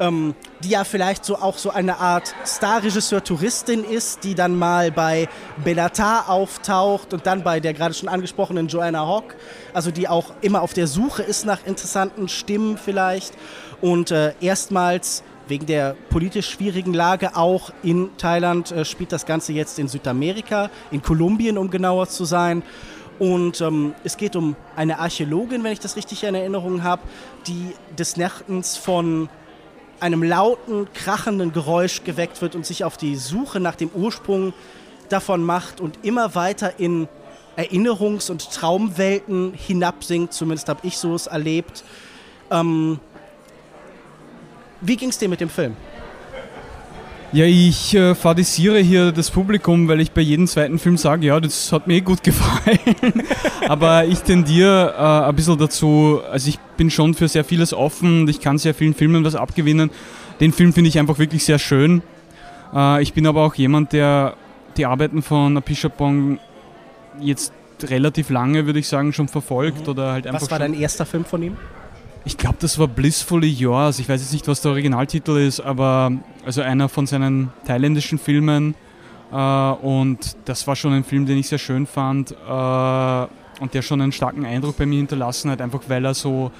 ähm, die ja vielleicht so auch so eine Art Starregisseur-Touristin ist, die dann mal bei Bellatar auftaucht und dann bei der gerade schon angesprochenen Joanna Hawk, also die auch immer auf der Suche ist nach interessanten Stimmen vielleicht und äh, erstmals wegen der politisch schwierigen Lage auch in Thailand äh, spielt das Ganze jetzt in Südamerika, in Kolumbien, um genauer zu sein. Und ähm, es geht um eine Archäologin, wenn ich das richtig in Erinnerung habe, die des Nachtens von einem lauten, krachenden Geräusch geweckt wird und sich auf die Suche nach dem Ursprung davon macht und immer weiter in Erinnerungs- und Traumwelten hinabsinkt. Zumindest habe ich so es erlebt. Ähm, wie ging es dir mit dem Film?
Ja, ich äh, fadisiere hier das Publikum, weil ich bei jedem zweiten Film sage, ja, das hat mir eh gut *laughs* gefallen. Aber ich tendiere äh, ein bisschen dazu, also ich bin schon für sehr vieles offen und ich kann sehr vielen Filmen was abgewinnen. Den Film finde ich einfach wirklich sehr schön. Äh, ich bin aber auch jemand, der die Arbeiten von Apishapong jetzt relativ lange, würde ich sagen, schon verfolgt. Mhm. Oder halt einfach
was war dein erster Film von ihm?
Ich glaube, das war Blissfully Yours. Ich weiß jetzt nicht, was der Originaltitel ist, aber also einer von seinen thailändischen Filmen. Äh, und das war schon ein Film, den ich sehr schön fand äh, und der schon einen starken Eindruck bei mir hinterlassen hat, einfach weil er so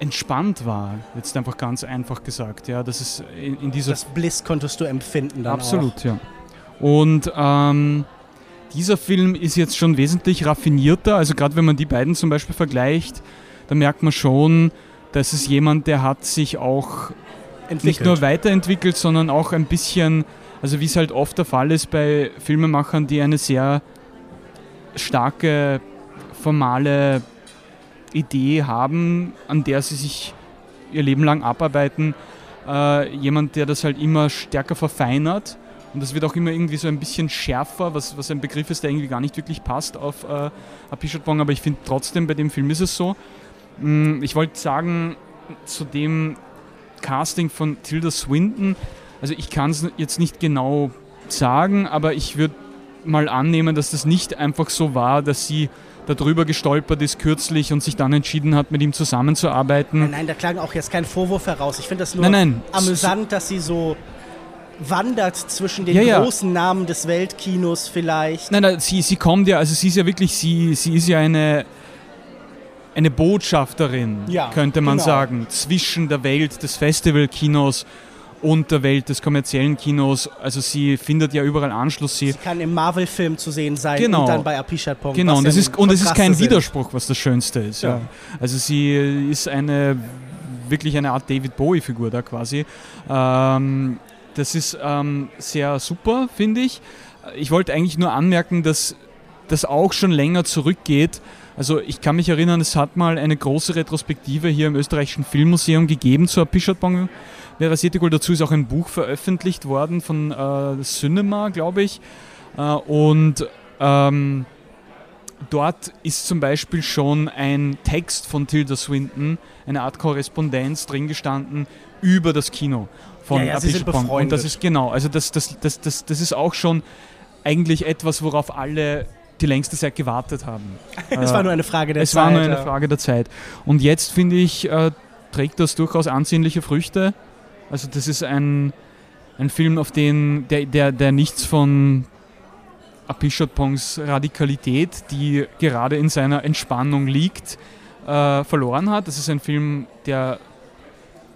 entspannt war. Jetzt einfach ganz einfach gesagt. Ja, das ist in, in dieser.
Das Bliss konntest du empfinden dann
Absolut, auch. ja. Und ähm, dieser Film ist jetzt schon wesentlich raffinierter. Also gerade wenn man die beiden zum Beispiel vergleicht da merkt man schon, dass es jemand, der hat sich auch Entwickelt. nicht nur weiterentwickelt, sondern auch ein bisschen, also wie es halt oft der Fall ist bei Filmemachern, die eine sehr starke formale Idee haben, an der sie sich ihr Leben lang abarbeiten. Äh, jemand, der das halt immer stärker verfeinert und das wird auch immer irgendwie so ein bisschen schärfer, was, was ein Begriff ist, der irgendwie gar nicht wirklich passt auf äh, Apichatpong, aber ich finde trotzdem, bei dem Film ist es so. Mm, ich wollte sagen, zu dem Casting von Tilda Swinton, also ich kann es jetzt nicht genau sagen, aber ich würde mal annehmen, dass das nicht einfach so war, dass sie darüber gestolpert ist kürzlich und sich dann entschieden hat, mit ihm zusammenzuarbeiten.
Nein, nein, da klang auch jetzt kein Vorwurf heraus. Ich finde das nur nein, nein. amüsant, dass sie so wandert zwischen den ja, großen ja. Namen des Weltkinos vielleicht.
Nein, nein, sie, sie kommt ja, also sie ist ja wirklich, sie, sie ist ja eine eine Botschafterin, ja, könnte man genau. sagen, zwischen der Welt des Festivalkinos und der Welt des kommerziellen Kinos. Also sie findet ja überall Anschluss.
Sie, sie kann im Marvel-Film zu sehen sein
genau.
und dann bei Apichat Pong.
Genau, und es ist, und es ist kein Widerspruch, was das Schönste ist. Ja. ja. Also sie ist eine wirklich eine Art David Bowie-Figur da quasi. Ähm, das ist ähm, sehr super, finde ich. Ich wollte eigentlich nur anmerken, dass das auch schon länger zurückgeht also ich kann mich erinnern, es hat mal eine große Retrospektive hier im österreichischen Filmmuseum gegeben zur Pischatbong Verasietikul. Dazu ist auch ein Buch veröffentlicht worden von äh, Cinema, glaube ich. Äh, und ähm, dort ist zum Beispiel schon ein Text von Tilda Swinton, eine Art Korrespondenz drin gestanden über das Kino von
ja, ja.
Und das ist genau, also das, das, das, das, das ist auch schon eigentlich etwas, worauf alle die längste Zeit gewartet haben. *laughs*
es war nur eine Frage der
es
Zeit.
Es war nur eine ja. Frage der Zeit. Und jetzt finde ich, äh, trägt das durchaus ansehnliche Früchte. Also das ist ein, ein Film, auf den, der, der, der nichts von Apishatpongs Radikalität, die gerade in seiner Entspannung liegt, äh, verloren hat. Das ist ein Film, der,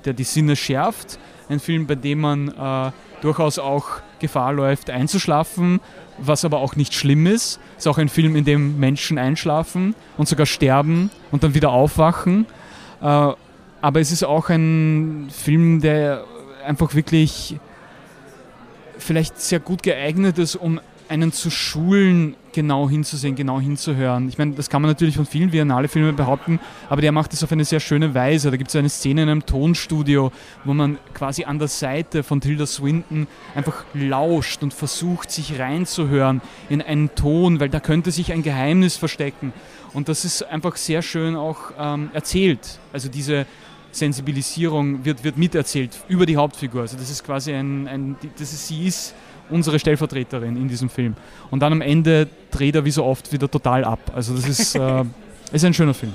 der die Sinne schärft. Ein Film, bei dem man äh, durchaus auch Gefahr läuft, einzuschlafen, was aber auch nicht schlimm ist. Ist auch ein Film, in dem Menschen einschlafen und sogar sterben und dann wieder aufwachen. Äh, aber es ist auch ein Film, der einfach wirklich vielleicht sehr gut geeignet ist, um einen zu schulen, genau hinzusehen, genau hinzuhören. Ich meine, das kann man natürlich von vielen Viennale-Filmen behaupten, aber der macht das auf eine sehr schöne Weise. Da gibt es eine Szene in einem Tonstudio, wo man quasi an der Seite von Tilda Swinton einfach lauscht und versucht, sich reinzuhören in einen Ton, weil da könnte sich ein Geheimnis verstecken. Und das ist einfach sehr schön auch ähm, erzählt. Also diese Sensibilisierung wird, wird miterzählt über die Hauptfigur. Also das ist quasi ein, ein das ist, sie ist unsere Stellvertreterin in diesem Film. Und dann am Ende dreht er wie so oft wieder total ab. Also das ist, äh, *laughs* ist ein schöner Film.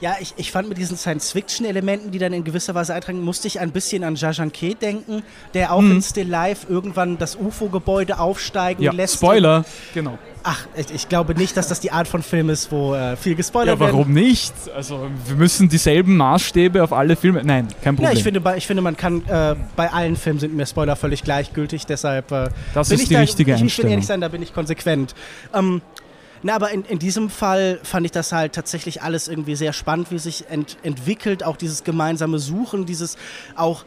Ja, ich, ich fand mit diesen Science-Fiction-Elementen, die dann in gewisser Weise eintragen, musste ich ein bisschen an Jajanke denken, der auch mhm. in Still Life irgendwann das UFO-Gebäude aufsteigen
ja,
lässt.
Spoiler, genau.
Ach, ich, ich, glaube nicht, dass das die Art von Film ist, wo äh, viel gespoilert wird.
Ja, warum werden. nicht? Also, wir müssen dieselben Maßstäbe auf alle Filme. Nein, kein Problem.
Ja, ich finde, ich finde man kann, äh, bei allen Filmen sind mir Spoiler völlig gleichgültig, deshalb. Äh,
das ist die da, richtige
ich,
Einstellung. Ich will
ehrlich sein, da bin ich konsequent. Ähm, na, aber in, in diesem Fall fand ich das halt tatsächlich alles irgendwie sehr spannend, wie sich ent, entwickelt, auch dieses gemeinsame Suchen, dieses auch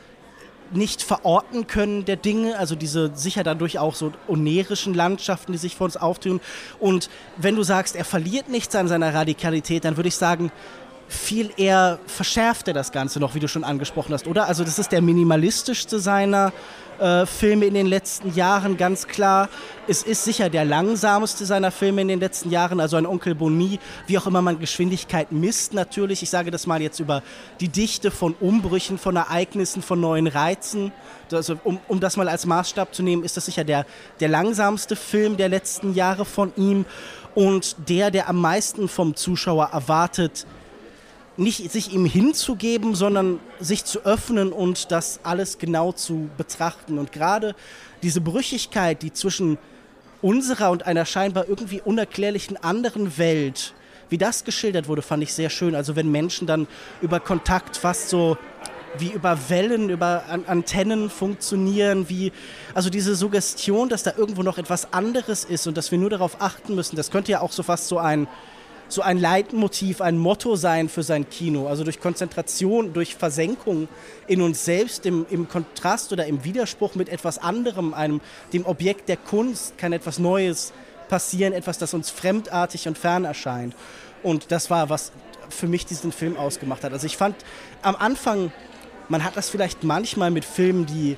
nicht verorten können der Dinge, also diese sicher dadurch auch so onerischen Landschaften, die sich vor uns auftun. Und wenn du sagst, er verliert nichts an seiner Radikalität, dann würde ich sagen, viel eher verschärft er das Ganze noch, wie du schon angesprochen hast, oder? Also das ist der minimalistischste seiner äh, Filme in den letzten Jahren, ganz klar. Es ist sicher der langsamste seiner Filme in den letzten Jahren, also ein Onkel Boni, wie auch immer man Geschwindigkeit misst natürlich. Ich sage das mal jetzt über die Dichte von Umbrüchen, von Ereignissen, von neuen Reizen. Also, um, um das mal als Maßstab zu nehmen, ist das sicher der, der langsamste Film der letzten Jahre von ihm und der, der am meisten vom Zuschauer erwartet, nicht sich ihm hinzugeben, sondern sich zu öffnen und das alles genau zu betrachten. Und gerade diese Brüchigkeit, die zwischen unserer und einer scheinbar irgendwie unerklärlichen anderen Welt, wie das geschildert wurde, fand ich sehr schön. Also wenn Menschen dann über Kontakt fast so wie über Wellen, über Antennen funktionieren, wie also diese Suggestion, dass da irgendwo noch etwas anderes ist und dass wir nur darauf achten müssen, das könnte ja auch so fast so ein so ein Leitmotiv, ein Motto sein für sein Kino. Also durch Konzentration, durch Versenkung in uns selbst, im, im Kontrast oder im Widerspruch mit etwas anderem, einem, dem Objekt der Kunst, kann etwas Neues passieren, etwas, das uns fremdartig und fern erscheint. Und das war, was für mich diesen Film ausgemacht hat. Also ich fand am Anfang, man hat das vielleicht manchmal mit Filmen, die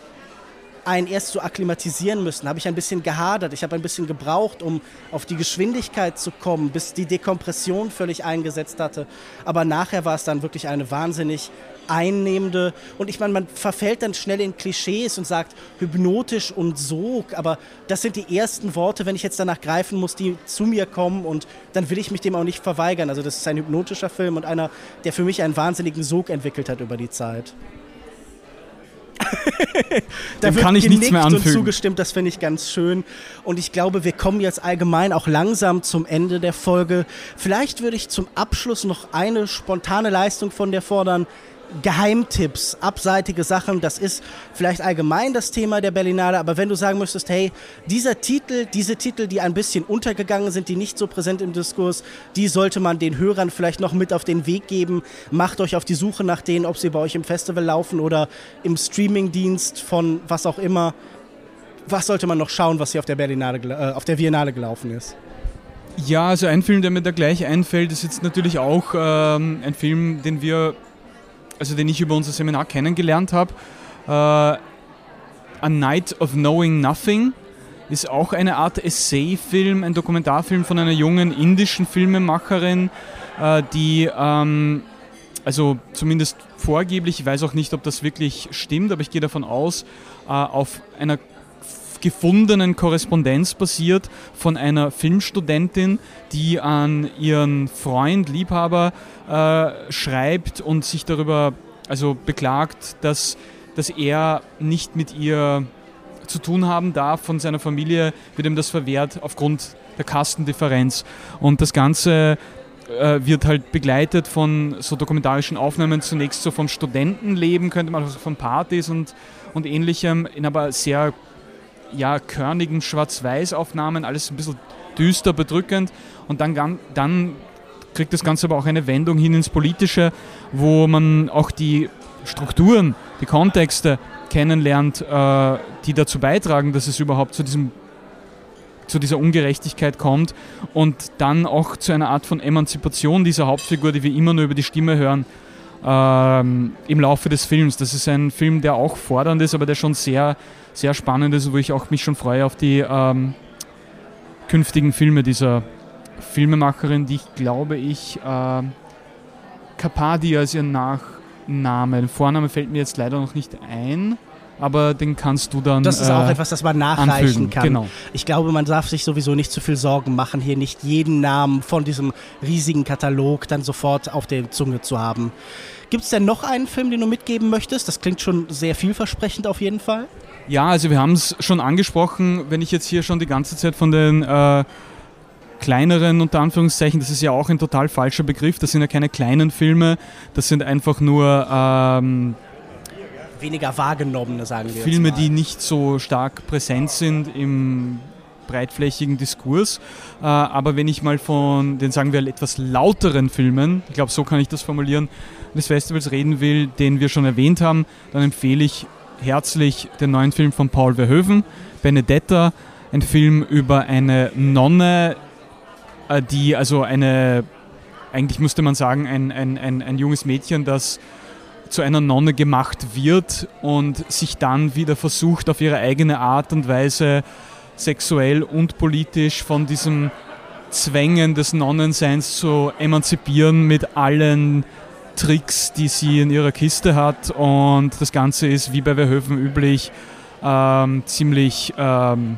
einen erst so akklimatisieren müssen, habe ich ein bisschen gehadert. Ich habe ein bisschen gebraucht, um auf die Geschwindigkeit zu kommen, bis die Dekompression völlig eingesetzt hatte. Aber nachher war es dann wirklich eine wahnsinnig einnehmende und ich meine, man verfällt dann schnell in Klischees und sagt hypnotisch und Sog, aber das sind die ersten Worte, wenn ich jetzt danach greifen muss, die zu mir kommen und dann will ich mich dem auch nicht verweigern. Also das ist ein hypnotischer Film und einer, der für mich einen wahnsinnigen Sog entwickelt hat über die Zeit. *laughs* da Dem kann ich nichts mehr anfügen. und zugestimmt, das finde ich ganz schön. Und ich glaube, wir kommen jetzt allgemein auch langsam zum Ende der Folge. Vielleicht würde ich zum Abschluss noch eine spontane Leistung von dir fordern. Geheimtipps, abseitige Sachen, das ist vielleicht allgemein das Thema der Berlinale, aber wenn du sagen müsstest, hey, dieser Titel, diese Titel, die ein bisschen untergegangen sind, die nicht so präsent im Diskurs, die sollte man den Hörern vielleicht noch mit auf den Weg geben. Macht euch auf die Suche nach denen, ob sie bei euch im Festival laufen oder im Streamingdienst von was auch immer. Was sollte man noch schauen, was hier auf der Berlinale, äh, auf der Biennale gelaufen ist?
Ja, also ein Film, der mir da gleich einfällt, ist jetzt natürlich auch ähm, ein Film, den wir also den ich über unser Seminar kennengelernt habe. Äh, A Night of Knowing Nothing ist auch eine Art Essay-Film, ein Dokumentarfilm von einer jungen indischen Filmemacherin, äh, die ähm, also zumindest vorgeblich, ich weiß auch nicht, ob das wirklich stimmt, aber ich gehe davon aus, äh, auf einer gefundenen Korrespondenz basiert von einer Filmstudentin, die an ihren Freund, Liebhaber äh, schreibt und sich darüber also beklagt, dass, dass er nicht mit ihr zu tun haben darf. Von seiner Familie wird ihm das verwehrt aufgrund der Kastendifferenz. Und das Ganze äh, wird halt begleitet von so dokumentarischen Aufnahmen, zunächst so vom Studentenleben, könnte man, also von Partys und, und ähnlichem, in aber sehr ja, körnigen Schwarz-Weiß-Aufnahmen, alles ein bisschen düster, bedrückend. Und dann, dann kriegt das Ganze aber auch eine Wendung hin ins Politische, wo man auch die Strukturen, die Kontexte kennenlernt, äh, die dazu beitragen, dass es überhaupt zu diesem zu dieser Ungerechtigkeit kommt und dann auch zu einer Art von Emanzipation dieser Hauptfigur, die wir immer nur über die Stimme hören, ähm, im Laufe des Films. Das ist ein Film, der auch fordernd ist, aber der schon sehr, sehr spannend ist, wo ich auch mich schon freue auf die ähm, künftigen Filme dieser Filmemacherin, die ich glaube ich äh, Capadi als ihren Nachname, den Vorname fällt mir jetzt leider noch nicht ein aber den kannst du dann.
Das ist auch
äh,
etwas, das man nachreichen
anfügen.
kann.
Genau.
Ich glaube, man darf sich sowieso nicht zu viel Sorgen machen, hier nicht jeden Namen von diesem riesigen Katalog dann sofort auf der Zunge zu haben. Gibt es denn noch einen Film, den du mitgeben möchtest? Das klingt schon sehr vielversprechend auf jeden Fall.
Ja, also wir haben es schon angesprochen, wenn ich jetzt hier schon die ganze Zeit von den äh, kleineren, unter Anführungszeichen, das ist ja auch ein total falscher Begriff, das sind ja keine kleinen Filme, das sind einfach nur ähm,
Weniger wahrgenommene, sagen wir
Filme, die nicht so stark präsent sind im breitflächigen Diskurs. Äh, aber wenn ich mal von den, sagen wir, etwas lauteren Filmen, ich glaube, so kann ich das formulieren, des Festivals reden will, den wir schon erwähnt haben, dann empfehle ich herzlich den neuen Film von Paul Verhoeven, Benedetta, ein Film über eine Nonne, äh, die also eine, eigentlich müsste man sagen, ein, ein, ein, ein junges Mädchen, das zu einer Nonne gemacht wird und sich dann wieder versucht, auf ihre eigene Art und Weise sexuell und politisch von diesem Zwängen des Nonnenseins zu emanzipieren mit allen Tricks, die sie in ihrer Kiste hat. Und das Ganze ist wie bei Verhöfen üblich ähm, ziemlich, ähm,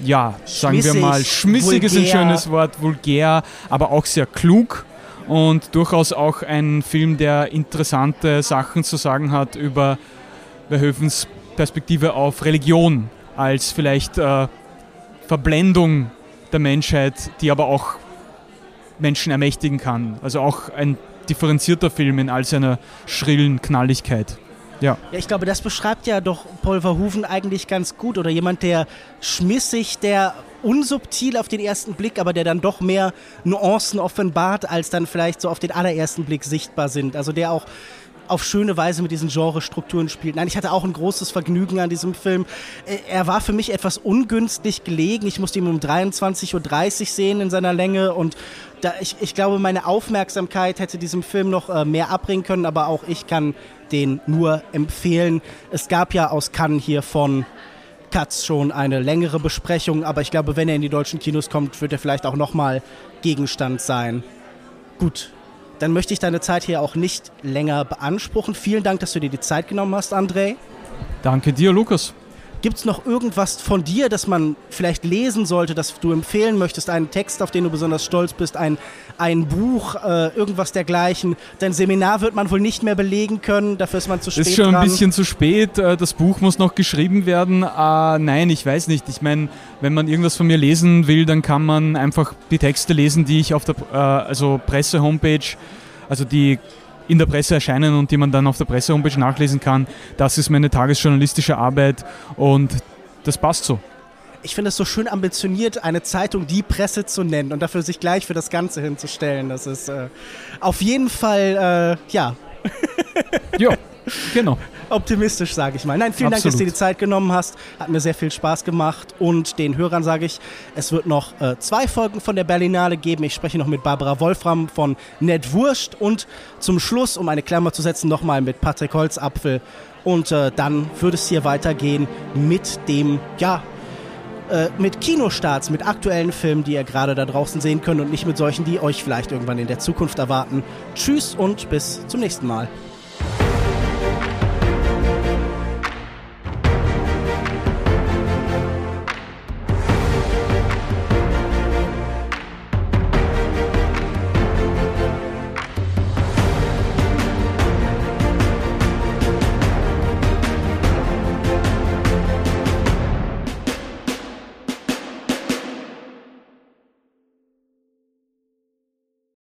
ja, sagen wir
Schmissig,
mal, schmissig ist ein
vulgär.
schönes Wort, vulgär, aber auch sehr klug und durchaus auch ein Film, der interessante Sachen zu sagen hat über Verhoevens Perspektive auf Religion als vielleicht äh, Verblendung der Menschheit, die aber auch Menschen ermächtigen kann. Also auch ein differenzierter Film in all seiner schrillen Knalligkeit. Ja.
Ja, ich glaube, das beschreibt ja doch Paul Verhoeven eigentlich ganz gut. Oder jemand, der schmissig, der unsubtil auf den ersten Blick, aber der dann doch mehr Nuancen offenbart, als dann vielleicht so auf den allerersten Blick sichtbar sind. Also der auch auf schöne Weise mit diesen Genrestrukturen spielt. Nein, ich hatte auch ein großes Vergnügen an diesem Film. Äh, Er war für mich etwas ungünstig gelegen. Ich musste ihn um 23.30 Uhr sehen in seiner Länge und da, ich, ich glaube, meine Aufmerksamkeit hätte diesem Film noch äh, mehr abbringen können, aber auch ich kann den nur empfehlen. Es gab ja aus Cannes hier von Katz schon eine längere Besprechung, aber ich glaube, wenn er in die deutschen Kinos kommt, wird er vielleicht auch nochmal Gegenstand sein. Gut, dann möchte ich deine Zeit hier auch nicht länger beanspruchen. Vielen Dank, dass du dir die Zeit genommen hast, André.
Danke dir, Lukas.
Gibt es noch irgendwas von dir, das man vielleicht lesen sollte, das du empfehlen möchtest? Einen Text, auf den du besonders stolz bist, ein, ein Buch, äh, irgendwas dergleichen? Dein Seminar wird man wohl nicht mehr belegen können, dafür ist man zu spät
Ist schon
dran.
ein bisschen zu spät. äh, Das Buch muss noch geschrieben werden. Äh, nein, ich weiß nicht. Ich meine, wenn man irgendwas von mir lesen will, dann kann man einfach die Texte lesen, die ich auf der äh, also Presse-Homepage, also die in der Presse erscheinen und die man dann auf der Presse-Homepage nachlesen kann. Das ist meine tagesjournalistische Arbeit und das passt so.
Ich finde es so schön ambitioniert, eine Zeitung die Presse zu nennen und dafür sich gleich für das Ganze hinzustellen. Das ist äh, auf jeden Fall, äh, ja,
Ja, *laughs* genau.
optimistisch, sage ich mal. Nein, vielen Dank, dass du
Absolut.
dir die Zeit genommen hast. Hat mir sehr viel Spaß gemacht. Und den Hörern sage ich, es wird noch äh, zwei Folgen von der Berlinale geben. Ich spreche noch mit Barbara Wolfram von Ned Wurst und zum Schluss, um eine Klammer zu setzen, nochmal mit Patrick Holzapfel. Und äh, dann würde es hier weitergehen mit dem, ja, äh, mit Kinostarts, mit aktuellen Filmen, die ihr gerade da draußen sehen könnt und nicht mit solchen, die euch vielleicht irgendwann in der Zukunft erwarten. Tschüss und bis zum nächsten Mal.